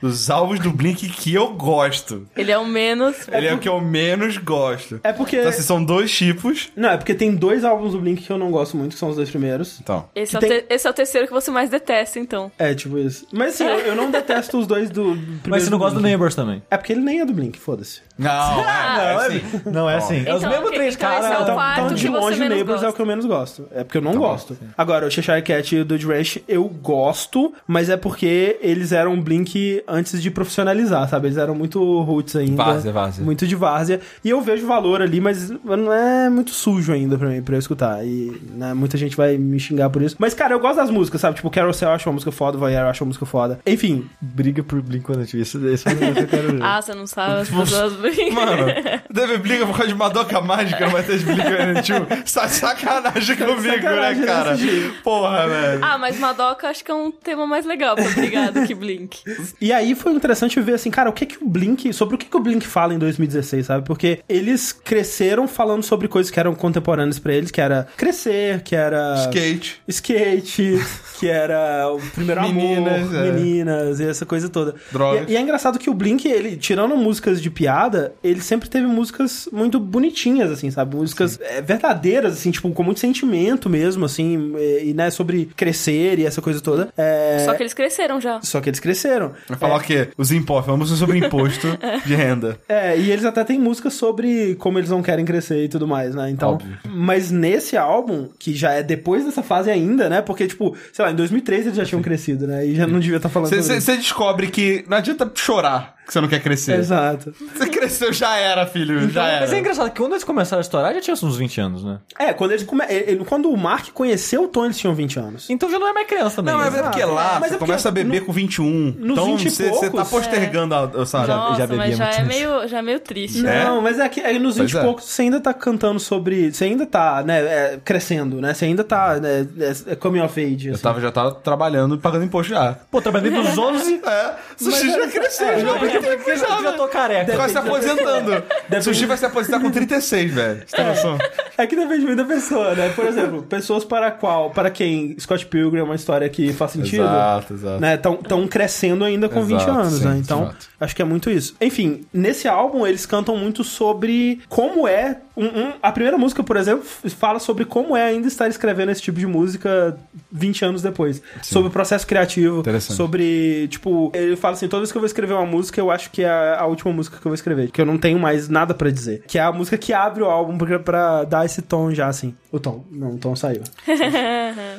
Dos álbuns do Blink que eu gosto. Ele é o menos. Ele é o que eu menos gosto. É porque. Então, assim, são dois tipos. Não, é porque tem dois álbuns do Blink que eu não gosto muito, que são os dois primeiros. Então. Esse é, Que o tem- te- esse é o terceiro que você mais detesta, então. É, tipo isso. Mas assim, eu, eu não detesto os dois do, do primeiro. Mas você não gosta do. Neighbors também. É porque ele nem é do Blink, foda-se. Não, é, é assim. Não é assim. É os Então, mesmos ok, três então caras. é o Então, então de longe, o Neighbors é o gosta. que eu menos gosto. É porque eu não Tá bom, gosto. Agora, o Cheshire Cat e o Dude Ranch eu gosto, mas é porque eles eram Blink antes de profissionalizar, sabe? Eles eram muito roots ainda. Várzea, várzea. Muito de várzea. E eu vejo valor ali, mas não é muito sujo ainda pra mim, pra eu escutar. E né, muita gente vai me xingar por isso. Mas, cara, eu gosto das músicas, sabe? Tipo, Carousel eu acho uma música foda, Voyeur eu acho uma música foda. Enfim, Briga por Blink-182. Isso, isso é um negócio que eu quero ver. Ah, você não sabe, as pessoas brincam. Mano, deve briga por causa de Madoka Mágica, não vai ter de Blink-182. Sa sacanagem comigo, Sacanagem né, cara? Porra, velho. Ah, mas Madoka acho que é um tema mais legal pra brigar do que Blink. E aí foi interessante ver assim, cara, o que que o Blink, sobre o que que o Blink fala em 2016, sabe? Porque eles cresceram falando sobre coisas que eram contemporâneas pra eles, que era crescer, que era Skate. skate, que era o primeiro Meninas, amor, é. meninas e essa coisa toda. Drogas. E, e é engraçado que o Blink, ele, tirando músicas de piada, ele sempre teve músicas muito bonitinhas, assim, sabe? Músicas é, verdadeiras, assim, tipo, com muito sentimento mesmo, assim, e, e, né, sobre crescer e essa coisa toda. É, Só que eles cresceram já. Só que eles cresceram. Vai falar o quê? Os impostos. Vamos sobre imposto de renda. É, e eles até têm músicas sobre como eles não querem crescer e tudo mais, né? Então, Óbvio. mas nesse álbum, que já é depois dessa fase ainda, né? Porque, tipo, sei lá, em 2003 eles já tinham crescido, né? E já não devia estar falando sobre isso. Você descobre que não adianta chorar que você não quer crescer. Exato. Você cresceu, já era, filho. já era. Mas é engraçado que quando eles começaram a estourar já tinha uns 20 anos, né? É, quando eles come... ele- quando o Mark conheceu o Tom, eles tinham 20 anos. Então já não é mais criança também. Não, mas é Exato. porque lá Mas você é porque começa a beber no- com 21. nos então 20 e você você tá postergando a, a sabe? Nossa, já bebia mas já muito é, meio, já é meio triste. É? Não, mas é que aí nos 20 Pois e é. poucos você ainda tá cantando sobre. Você ainda tá, né, é, crescendo, né? Você ainda tá, né, é, é coming of age. Eu assim. tava, já tava trabalhando e pagando imposto já. Pô, trabalhei dos 11. É, sushi já cresceu, é, já não, Porque eu já, já, tô careca. Quase se aposentando. Sushi vai se aposentar com 36, velho. Você tem noção? É que depende muito da pessoa, né? Por exemplo, pessoas para qual, para quem Scott Pilgrim é uma história que faz sentido. Exato, exato. Né, tão crescendo ainda com 20 Exato, anos, sim, né? Então, exato. acho que é muito isso. Enfim, nesse álbum eles cantam muito sobre como é. um- um- a primeira música, por exemplo, fala sobre como é ainda estar escrevendo esse tipo de música 20 anos depois. Sobre o processo criativo. Interessante. Sobre, tipo, ele fala assim: toda vez que eu vou escrever uma música, eu acho que é a, última música que eu vou escrever. Que eu não tenho mais nada pra dizer. Que é a música que abre o álbum pra, pra dar esse tom já, assim. O tom. Não, o tom saiu.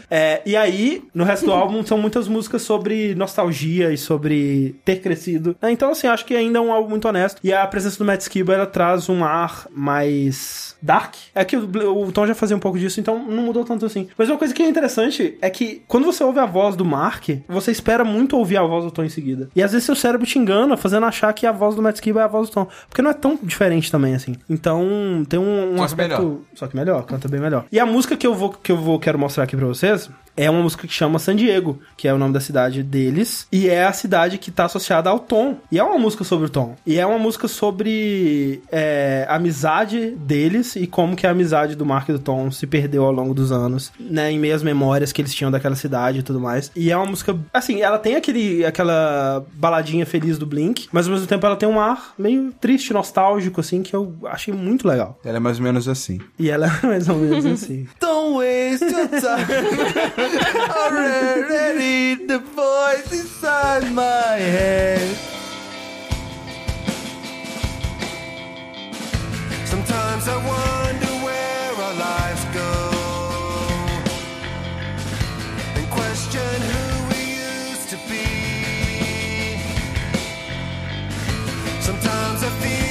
É, e aí, no resto do álbum, são muitas músicas sobre nostalgia e sobre ter crescido. É, Então, assim, acho que ainda é um álbum muito honesto. E a presença do Matt Skiba, ela traz um ar mais dark. É que o, o Tom já fazia um pouco disso, então não mudou tanto assim. Mas uma coisa que é interessante é que quando você ouve a voz do Mark, você espera muito ouvir a voz do Tom em seguida. E às vezes seu cérebro te engana, fazendo achar que a voz do Matt Skiba é a voz do Tom. Porque não é tão diferente também, assim. Então, tem um, um Só que aspecto... melhor. Só que melhor, canta bem melhor. E a música que eu vou que eu vou quero mostrar aqui pra vocês é uma música que chama San Diego, que é o nome da cidade deles, e é a cidade que tá associada ao Tom. E é uma música sobre o Tom. E é uma música sobre é, a amizade deles e como que a amizade do Mark e do Tom se perdeu ao longo dos anos, né, em meio às memórias que eles tinham daquela cidade e tudo mais. E é uma música, assim, ela tem aquele aquela baladinha feliz do Blink, mas ao mesmo tempo ela tem um ar meio triste, nostálgico assim, que eu achei muito legal. Ela é mais ou menos assim. E ela é mais ou menos assim. Don't waste your time. Already the voice inside my head. Sometimes I wonder where our lives go and question who we used to be. Sometimes I feel